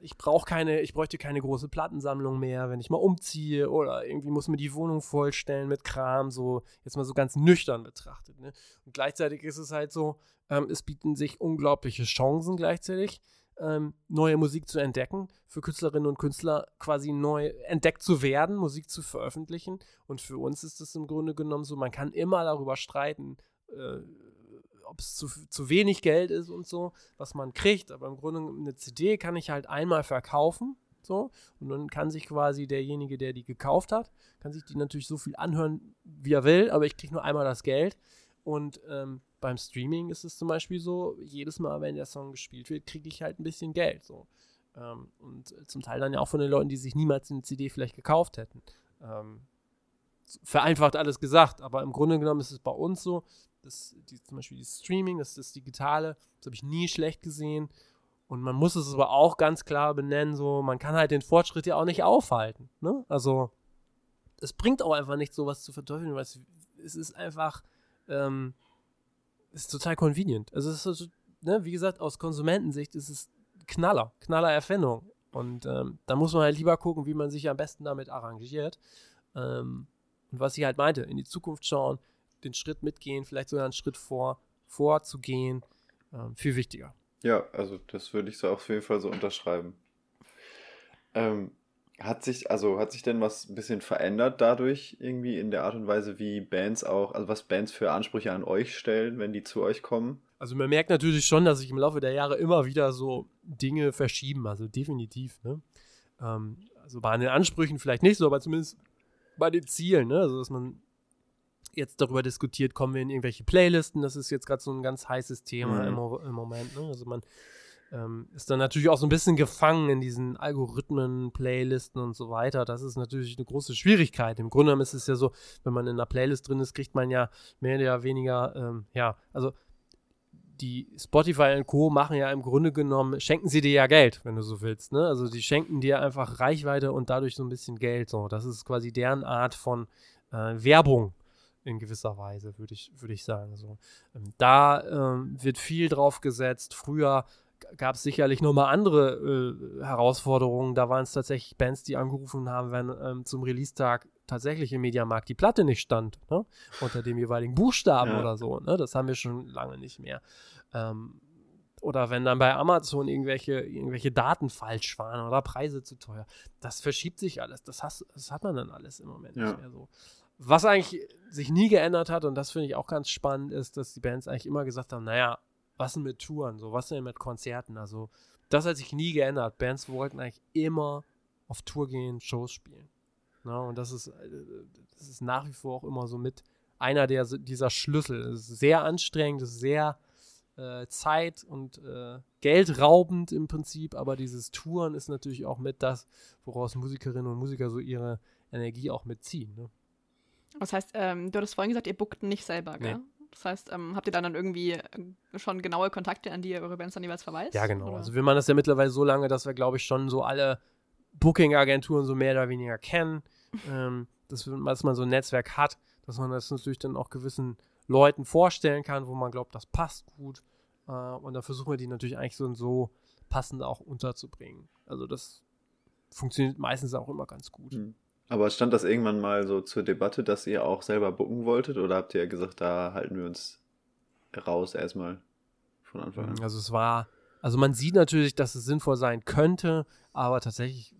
ich brauche keine, ich bräuchte keine große Plattensammlung mehr, wenn ich mal umziehe oder irgendwie muss mir die Wohnung vollstellen mit Kram, so jetzt mal so ganz nüchtern betrachtet. Ne? Und gleichzeitig ist es halt so, ähm, es bieten sich unglaubliche Chancen gleichzeitig, ähm, neue Musik zu entdecken, für Künstlerinnen und Künstler quasi neu entdeckt zu werden, Musik zu veröffentlichen. Und für uns ist es im Grunde genommen so, man kann immer darüber streiten, äh, ob es zu, zu wenig Geld ist und so, was man kriegt. Aber im Grunde eine CD kann ich halt einmal verkaufen. So, und dann kann sich quasi derjenige, der die gekauft hat, kann sich die natürlich so viel anhören, wie er will, aber ich kriege nur einmal das Geld. Und ähm, beim Streaming ist es zum Beispiel so, jedes Mal, wenn der Song gespielt wird, kriege ich halt ein bisschen Geld. So. Ähm, und zum Teil dann ja auch von den Leuten, die sich niemals eine CD vielleicht gekauft hätten. Ähm, vereinfacht alles gesagt, aber im Grunde genommen ist es bei uns so, das, die, zum Beispiel das Streaming, das ist das Digitale, das habe ich nie schlecht gesehen. Und man muss es aber auch ganz klar benennen, so, man kann halt den Fortschritt ja auch nicht aufhalten. Ne? Also, es bringt auch einfach nicht, sowas zu verteufeln, weil es, es ist einfach, ähm, ist total convenient. Also, es ist, ne, wie gesagt, aus Konsumentensicht ist es Knaller, Knaller Erfindung. Und ähm, da muss man halt lieber gucken, wie man sich am besten damit arrangiert. Ähm, und was ich halt meinte, in die Zukunft schauen, den Schritt mitgehen, vielleicht sogar einen Schritt vor, vorzugehen, ähm, viel wichtiger. Ja, also das würde ich so auf jeden Fall so unterschreiben. Ähm, hat sich, also hat sich denn was ein bisschen verändert dadurch, irgendwie in der Art und Weise, wie Bands auch, also was Bands für Ansprüche an euch stellen, wenn die zu euch kommen? Also man merkt natürlich schon, dass sich im Laufe der Jahre immer wieder so Dinge verschieben, also definitiv, ne? Ähm, also bei den Ansprüchen vielleicht nicht so, aber zumindest bei den Zielen, ne? Also dass man jetzt darüber diskutiert, kommen wir in irgendwelche Playlisten. Das ist jetzt gerade so ein ganz heißes Thema mhm. im, im, Moment. Ne? Also man ähm, ist dann natürlich auch so ein bisschen gefangen in diesen Algorithmen, Playlisten und so weiter. Das ist natürlich eine große Schwierigkeit. Im Grunde genommen ist es ja so, wenn man in einer Playlist drin ist, kriegt man ja mehr oder weniger, ähm, ja, also die Spotify und Co. machen ja im Grunde genommen, schenken sie dir ja Geld, wenn du so willst. Ne? Also die schenken dir einfach Reichweite und dadurch so ein bisschen Geld. So. Das ist quasi deren Art von äh, Werbung, in gewisser Weise, würde ich, würd ich sagen. So. Ähm, da ähm, wird viel drauf gesetzt. Früher gab es sicherlich nochmal andere äh, Herausforderungen. Da waren es tatsächlich Bands, die angerufen haben, wenn ähm, zum Release-Tag tatsächlich im Mediamarkt die Platte nicht stand, ne? unter dem jeweiligen Buchstaben ja. oder so. Ne? Das haben wir schon lange nicht mehr. Ähm, oder wenn dann bei Amazon irgendwelche, irgendwelche Daten falsch waren oder Preise zu teuer. Das verschiebt sich alles. Das, has, das hat man dann alles im Moment ja. nicht mehr so. Was eigentlich sich nie geändert hat, und das finde ich auch ganz spannend, ist, dass die Bands eigentlich immer gesagt haben, naja, was denn mit Touren, so, was denn mit Konzerten? Also, das hat sich nie geändert. Bands wollten eigentlich immer auf Tour gehen, Shows spielen. Na, und das ist, äh, das ist nach wie vor auch immer so mit einer der, dieser Schlüssel. Es ist sehr anstrengend, es ist sehr äh, zeit- und äh, geldraubend im Prinzip, aber dieses Touren ist natürlich auch mit das, woraus Musikerinnen und Musiker so ihre Energie auch mitziehen. Ne? Das heißt, ähm, du hattest vorhin gesagt, ihr bookt nicht selber, gell? Nee. Das heißt, ähm, habt ihr dann, dann irgendwie äh, schon genaue Kontakte, an die ihr eure Bands dann jeweils verweist? Ja, genau. Oder? Also wir machen das ja mittlerweile so lange, dass wir, glaube ich, schon so alle Booking-Agenturen so mehr oder weniger kennen. ähm, dass, dass man so ein Netzwerk hat, dass man das natürlich dann auch gewissen Leuten vorstellen kann, wo man glaubt, das passt gut. Äh, und dann versuchen wir die natürlich eigentlich so und so passend auch unterzubringen. Also das funktioniert meistens auch immer ganz gut. Mhm. Aber stand das irgendwann mal so zur Debatte, dass ihr auch selber bucken wolltet? Oder habt ihr gesagt, da halten wir uns raus erstmal von Anfang an? Also es war, also man sieht natürlich, dass es sinnvoll sein könnte, aber tatsächlich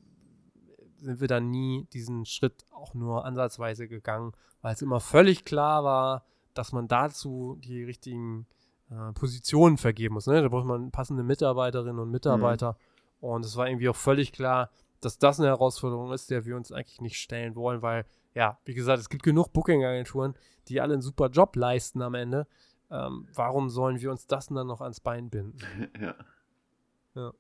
sind wir dann nie diesen Schritt auch nur ansatzweise gegangen, weil es immer völlig klar war, dass man dazu die richtigen äh, Positionen vergeben muss. Ne? Da braucht man passende Mitarbeiterinnen und Mitarbeiter. Mhm. Und es war irgendwie auch völlig klar, dass das eine Herausforderung ist, der wir uns eigentlich nicht stellen wollen, weil, ja, wie gesagt, es gibt genug Booking-Agenturen, die alle einen super Job leisten am Ende. Ähm, warum sollen wir uns das dann noch ans Bein binden? Ja. ja.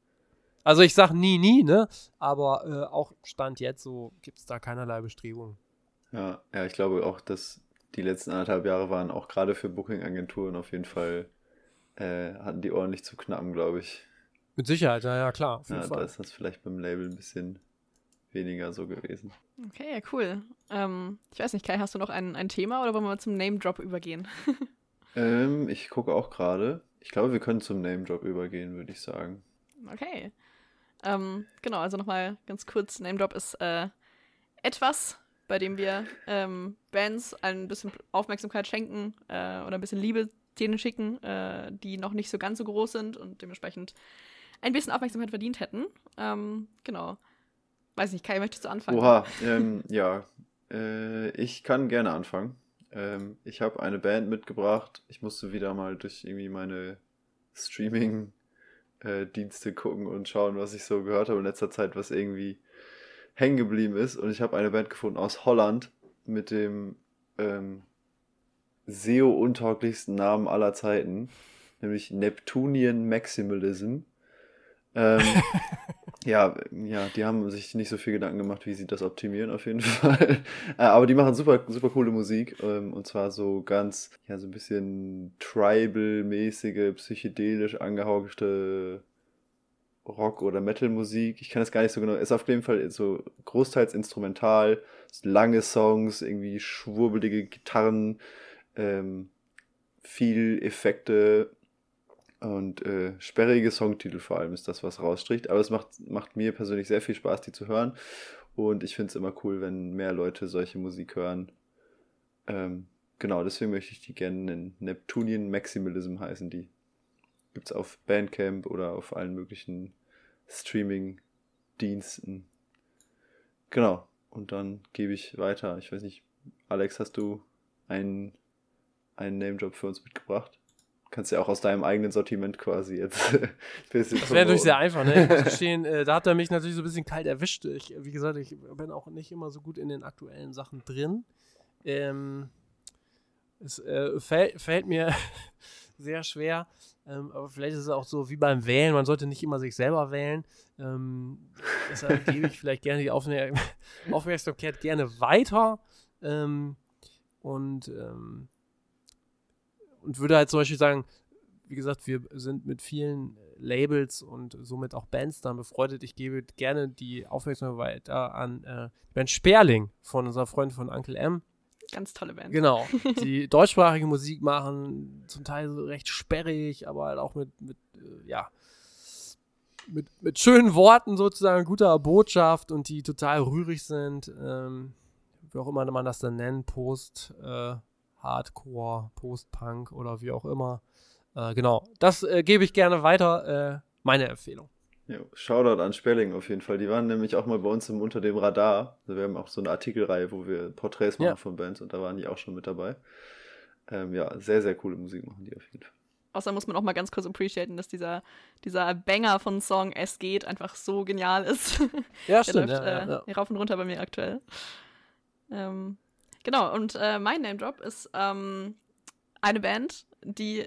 Also ich sage nie, nie, ne? Aber äh, auch Stand jetzt so gibt es da keinerlei Bestrebungen. Ja, ja, ich glaube auch, dass die letzten anderthalb Jahre waren auch gerade für Booking-Agenturen auf jeden Fall, äh, hatten die ordentlich zu knappen, glaube ich. Mit Sicherheit, ja, ja klar. ja, Fall. da ist das vielleicht beim Label ein bisschen weniger so gewesen. Okay, ja, cool. Ähm, ich weiß nicht, Kai, hast du noch ein, ein Thema oder wollen wir mal zum Name-Drop übergehen? ähm, ich gucke auch gerade. Ich glaube, wir können zum Name-Drop übergehen, würde ich sagen. Okay. Ähm, genau, also nochmal ganz kurz, Name Drop ist äh, etwas, bei dem wir ähm, Bands ein bisschen Aufmerksamkeit schenken äh, oder ein bisschen Liebe denen schicken, äh, die noch nicht so ganz so groß sind und dementsprechend ein bisschen Aufmerksamkeit verdient hätten. Ähm, genau. Weiß nicht, Kai, möchtest du anfangen? Oha, ähm, ja. Äh, ich kann gerne anfangen. Ähm, ich habe eine Band mitgebracht. Ich musste wieder mal durch irgendwie meine Streaming-Dienste gucken und schauen, was ich so gehört habe in letzter Zeit, was irgendwie hängen geblieben ist. Und ich habe eine Band gefunden aus Holland mit dem ähm, SEO-untauglichsten Namen aller Zeiten, nämlich Neptunian Maximalism. Ähm, ja, ja, die haben sich nicht so viel Gedanken gemacht, wie sie das optimieren, auf jeden Fall. Äh, aber die machen super, super coole Musik. Ähm, und zwar so ganz, ja, so ein bisschen tribal-mäßige, psychedelisch angehauchte Rock- oder Metal-Musik. Ich kann das gar nicht so genau. Ist auf jeden Fall so großteils instrumental, lange Songs, irgendwie schwurbelige Gitarren, ähm, viel Effekte und äh, sperrige Songtitel vor allem ist das, was rausstricht. Aber es macht, macht mir persönlich sehr viel Spaß, die zu hören. Und ich finde es immer cool, wenn mehr Leute solche Musik hören. Ähm, genau, deswegen möchte ich die gerne nennen. Neptunian Maximalism heißen die. Gibt es auf Bandcamp oder auf allen möglichen Streaming-Diensten. Genau. Und dann gebe ich weiter. Ich weiß nicht, Alex, hast du einen, einen Name-Job für uns mitgebracht? Kannst ja auch aus deinem eigenen Sortiment quasi jetzt. das wäre natürlich sehr einfach, ne? Ich muss gestehen, äh, da hat er mich natürlich so ein bisschen kalt erwischt. Ich, wie gesagt, ich bin auch nicht immer so gut in den aktuellen Sachen drin. Ähm, es äh, fällt, fällt mir sehr schwer. Ähm, aber vielleicht ist es auch so wie beim Wählen, man sollte nicht immer sich selber wählen. Ähm, deshalb gebe ich vielleicht gerne die Aufmer Aufmerksamkeit gerne weiter. Ähm, und ähm, und würde halt zum Beispiel sagen, wie gesagt, wir sind mit vielen Labels und somit auch Bands dann befreundet. Ich gebe gerne die Aufmerksamkeit weiter an äh, Band Sperling von unserer Freundin von Uncle M. Ganz tolle Band. Genau. Die deutschsprachige Musik machen, zum Teil so recht sperrig, aber halt auch mit, mit äh, ja, mit, mit schönen Worten sozusagen, guter Botschaft und die total rührig sind. Ähm, wie auch immer man das dann nennt, Post, äh, Hardcore, Post-Punk oder wie auch immer. Äh, genau, das äh, gebe ich gerne weiter. Äh, meine Empfehlung. Jo, Shoutout an Sperling auf jeden Fall. Die waren nämlich auch mal bei uns im Unter dem Radar. Also wir haben auch so eine Artikelreihe, wo wir Porträts machen ja. von Bands und da waren die auch schon mit dabei. Ähm, ja, sehr, sehr coole Musik machen die auf jeden Fall. Außer muss man auch mal ganz kurz appreciaten, dass dieser, dieser Banger von Song Es geht einfach so genial ist. Ja, stimmt. läuft, ja, ja, ja. rauf und runter bei mir aktuell. Ähm, Genau, und äh, mein Name Drop ist ähm, eine Band, die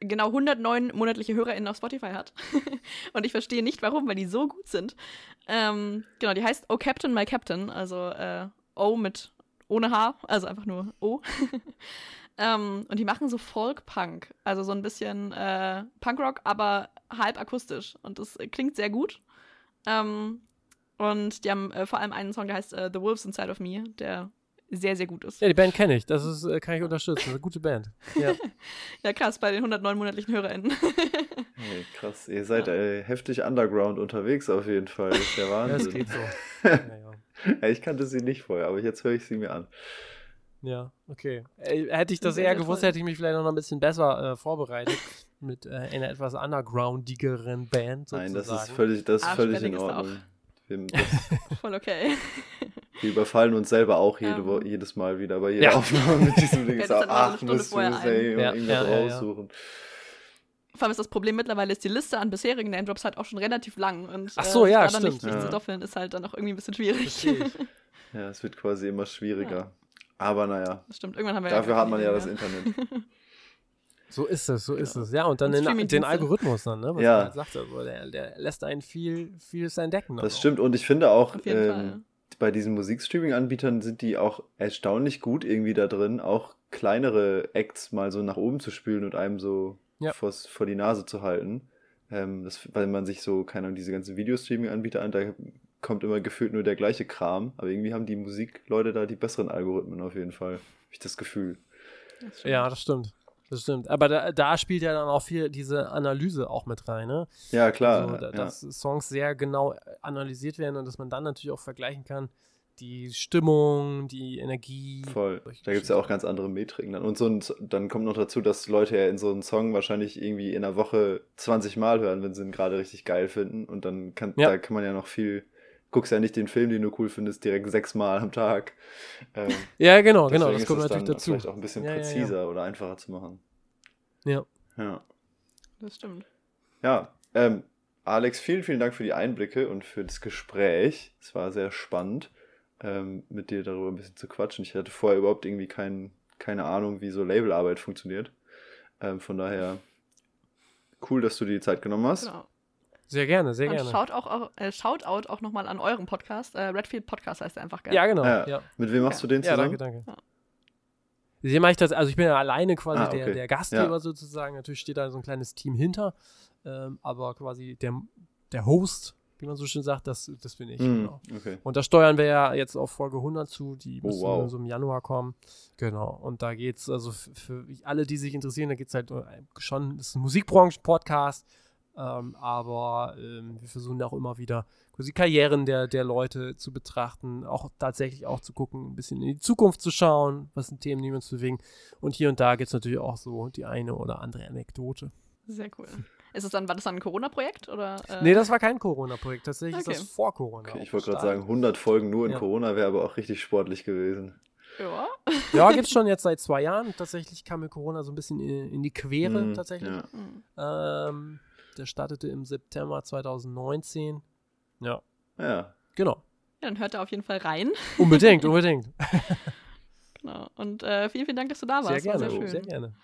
genau 109 monatliche HörerInnen auf Spotify hat. und ich verstehe nicht warum, weil die so gut sind. Ähm, genau, die heißt Oh Captain, My Captain, also äh, O mit ohne H, also einfach nur O. ähm, und die machen so Folk-Punk, also so ein bisschen äh, Punkrock, aber halb akustisch. Und das klingt sehr gut. Ähm, und die haben äh, vor allem einen Song, der heißt äh, The Wolves Inside of Me, der sehr, sehr gut ist. Ja, die Band kenne ich. Das ist, äh, kann ich unterstützen. Eine gute Band. Ja. ja, krass, bei den 109 monatlichen HörerInnen. hey, krass, ihr seid ja. äh, heftig underground unterwegs auf jeden Fall. Das ist der Wahnsinn. Ja, das geht so. ja, ich kannte sie nicht vorher, aber jetzt höre ich sie mir an. Ja, okay. Äh, hätte ich das eher gewusst, hätte ich mich vielleicht noch ein bisschen besser äh, vorbereitet mit äh, einer etwas undergroundigeren Band. Sozusagen. Nein, das ist völlig, das ist völlig in Ordnung. Voll okay. Wir überfallen uns selber auch jede, ähm. jedes Mal wieder bei jeder ja. Aufnahme mit diesem Ding. So, ach, müssen wir ja, irgendwas ja, raussuchen. Vor allem ist das Problem mittlerweile, ist die Liste an bisherigen Name-Drops halt auch schon relativ lang. Und, ach so, äh, ja, da stimmt. Dann nicht, nicht zu doffeln ist halt dann auch irgendwie ein bisschen schwierig. ja, es wird quasi immer schwieriger. Aber naja. Das stimmt, irgendwann haben wir Dafür hat man ja das Internet. So ist es, so ist es. Ja, und dann und den, den, Algorithmus dann, ne? Was ja. Halt sagt, also der, der, lässt einen viel, vieles entdecken. Das auch. stimmt und ich finde auch, ähm, bei diesen Musikstreaming-Anbietern sind die auch erstaunlich gut irgendwie da drin, auch kleinere Acts mal so nach oben zu spülen und einem so ja. vors, vor die Nase zu halten. Ähm, das, weil man sich so, keine Ahnung, diese ganzen Videostreaming-Anbieter an, da kommt immer gefühlt nur der gleiche Kram, aber irgendwie haben die Musikleute da die besseren Algorithmen auf jeden Fall. Habe ich das Gefühl. Das ja, das stimmt. Das stimmt. Aber da, da, spielt ja dann auch viel diese Analyse auch mit rein, ne? Ja, klar. Also, da, ja. Dass Songs sehr genau analysiert werden und dass man dann natürlich auch vergleichen kann, die Stimmung, die Energie. Voll. Da gibt es ja auch ganz andere Metriken dann. Und so ein, dann kommt noch dazu, dass Leute ja in so einen Song wahrscheinlich irgendwie in einer Woche 20 Mal hören, wenn sie ihn gerade richtig geil finden. Und dann kann, ja. da kann man ja noch viel guckst ja nicht den Film, den du cool findest, direkt sechsmal am Tag. Ähm, ja, genau, genau, das kommt natürlich dazu. Vielleicht auch ein bisschen ja, präziser ja, ja. oder einfacher zu machen. Ja. Ja. Das stimmt. Ja, ähm, Alex, vielen, vielen Dank für die Einblicke und für das Gespräch. Es war sehr spannend, ähm, mit dir darüber ein bisschen zu quatschen. Ich hatte vorher überhaupt irgendwie kein, keine Ahnung, wie so Labelarbeit funktioniert. Ähm, von daher cool, dass du dir die Zeit genommen hast. Genau. Sehr gerne, sehr und gerne. Schaut auch, äh, Shoutout auch nochmal an euren Podcast. Äh, Redfield Podcast heißt er einfach gerne. Ja, genau. Ja. Ja. Mit wem machst du den zusammen? Ja, danke, danke. Ja. mache ich das, also ich bin ja alleine quasi ah, okay. der, der Gastgeber sozusagen. Natürlich steht da so ein kleines Team hinter. Ähm, aber quasi der, der Host, wie man so schön sagt, das, das bin ich. Mm, genau. okay. Und da steuern wir ja jetzt auf Folge 100 zu, die oh, wow. so im Januar kommen. Genau. Und da geht es, also für alle, die sich interessieren, da geht es halt schon, das ist ein Musikbranchen-Podcast ähm, aber ähm, wir versuchen auch immer wieder quasi Karrieren der, der Leute zu betrachten, auch tatsächlich auch zu gucken, ein bisschen in die Zukunft zu schauen, was sind Themen, die wir uns bewegen. Und hier und da gibt es natürlich auch so die eine oder andere Anekdote. Sehr cool. Ist es dann, war das dann ein Corona-Projekt? Äh? Nee, das war kein Corona-Projekt. Tatsächlich okay. ist das vor Corona. Okay, ich wollte gerade sagen, 100 Folgen nur in ja. Corona wäre aber auch richtig sportlich gewesen. Ja. Ja, gibt es schon jetzt seit zwei Jahren. Tatsächlich kam mir Corona so ein bisschen in, in die Quere, mm, tatsächlich. Ja. Ähm, der startete im September 2019. Ja. Ja. Genau. Ja, dann hört er auf jeden Fall rein. Unbedingt, unbedingt. genau. Und äh, vielen, vielen Dank, dass du da warst. Sehr gerne, sehr, sehr gerne.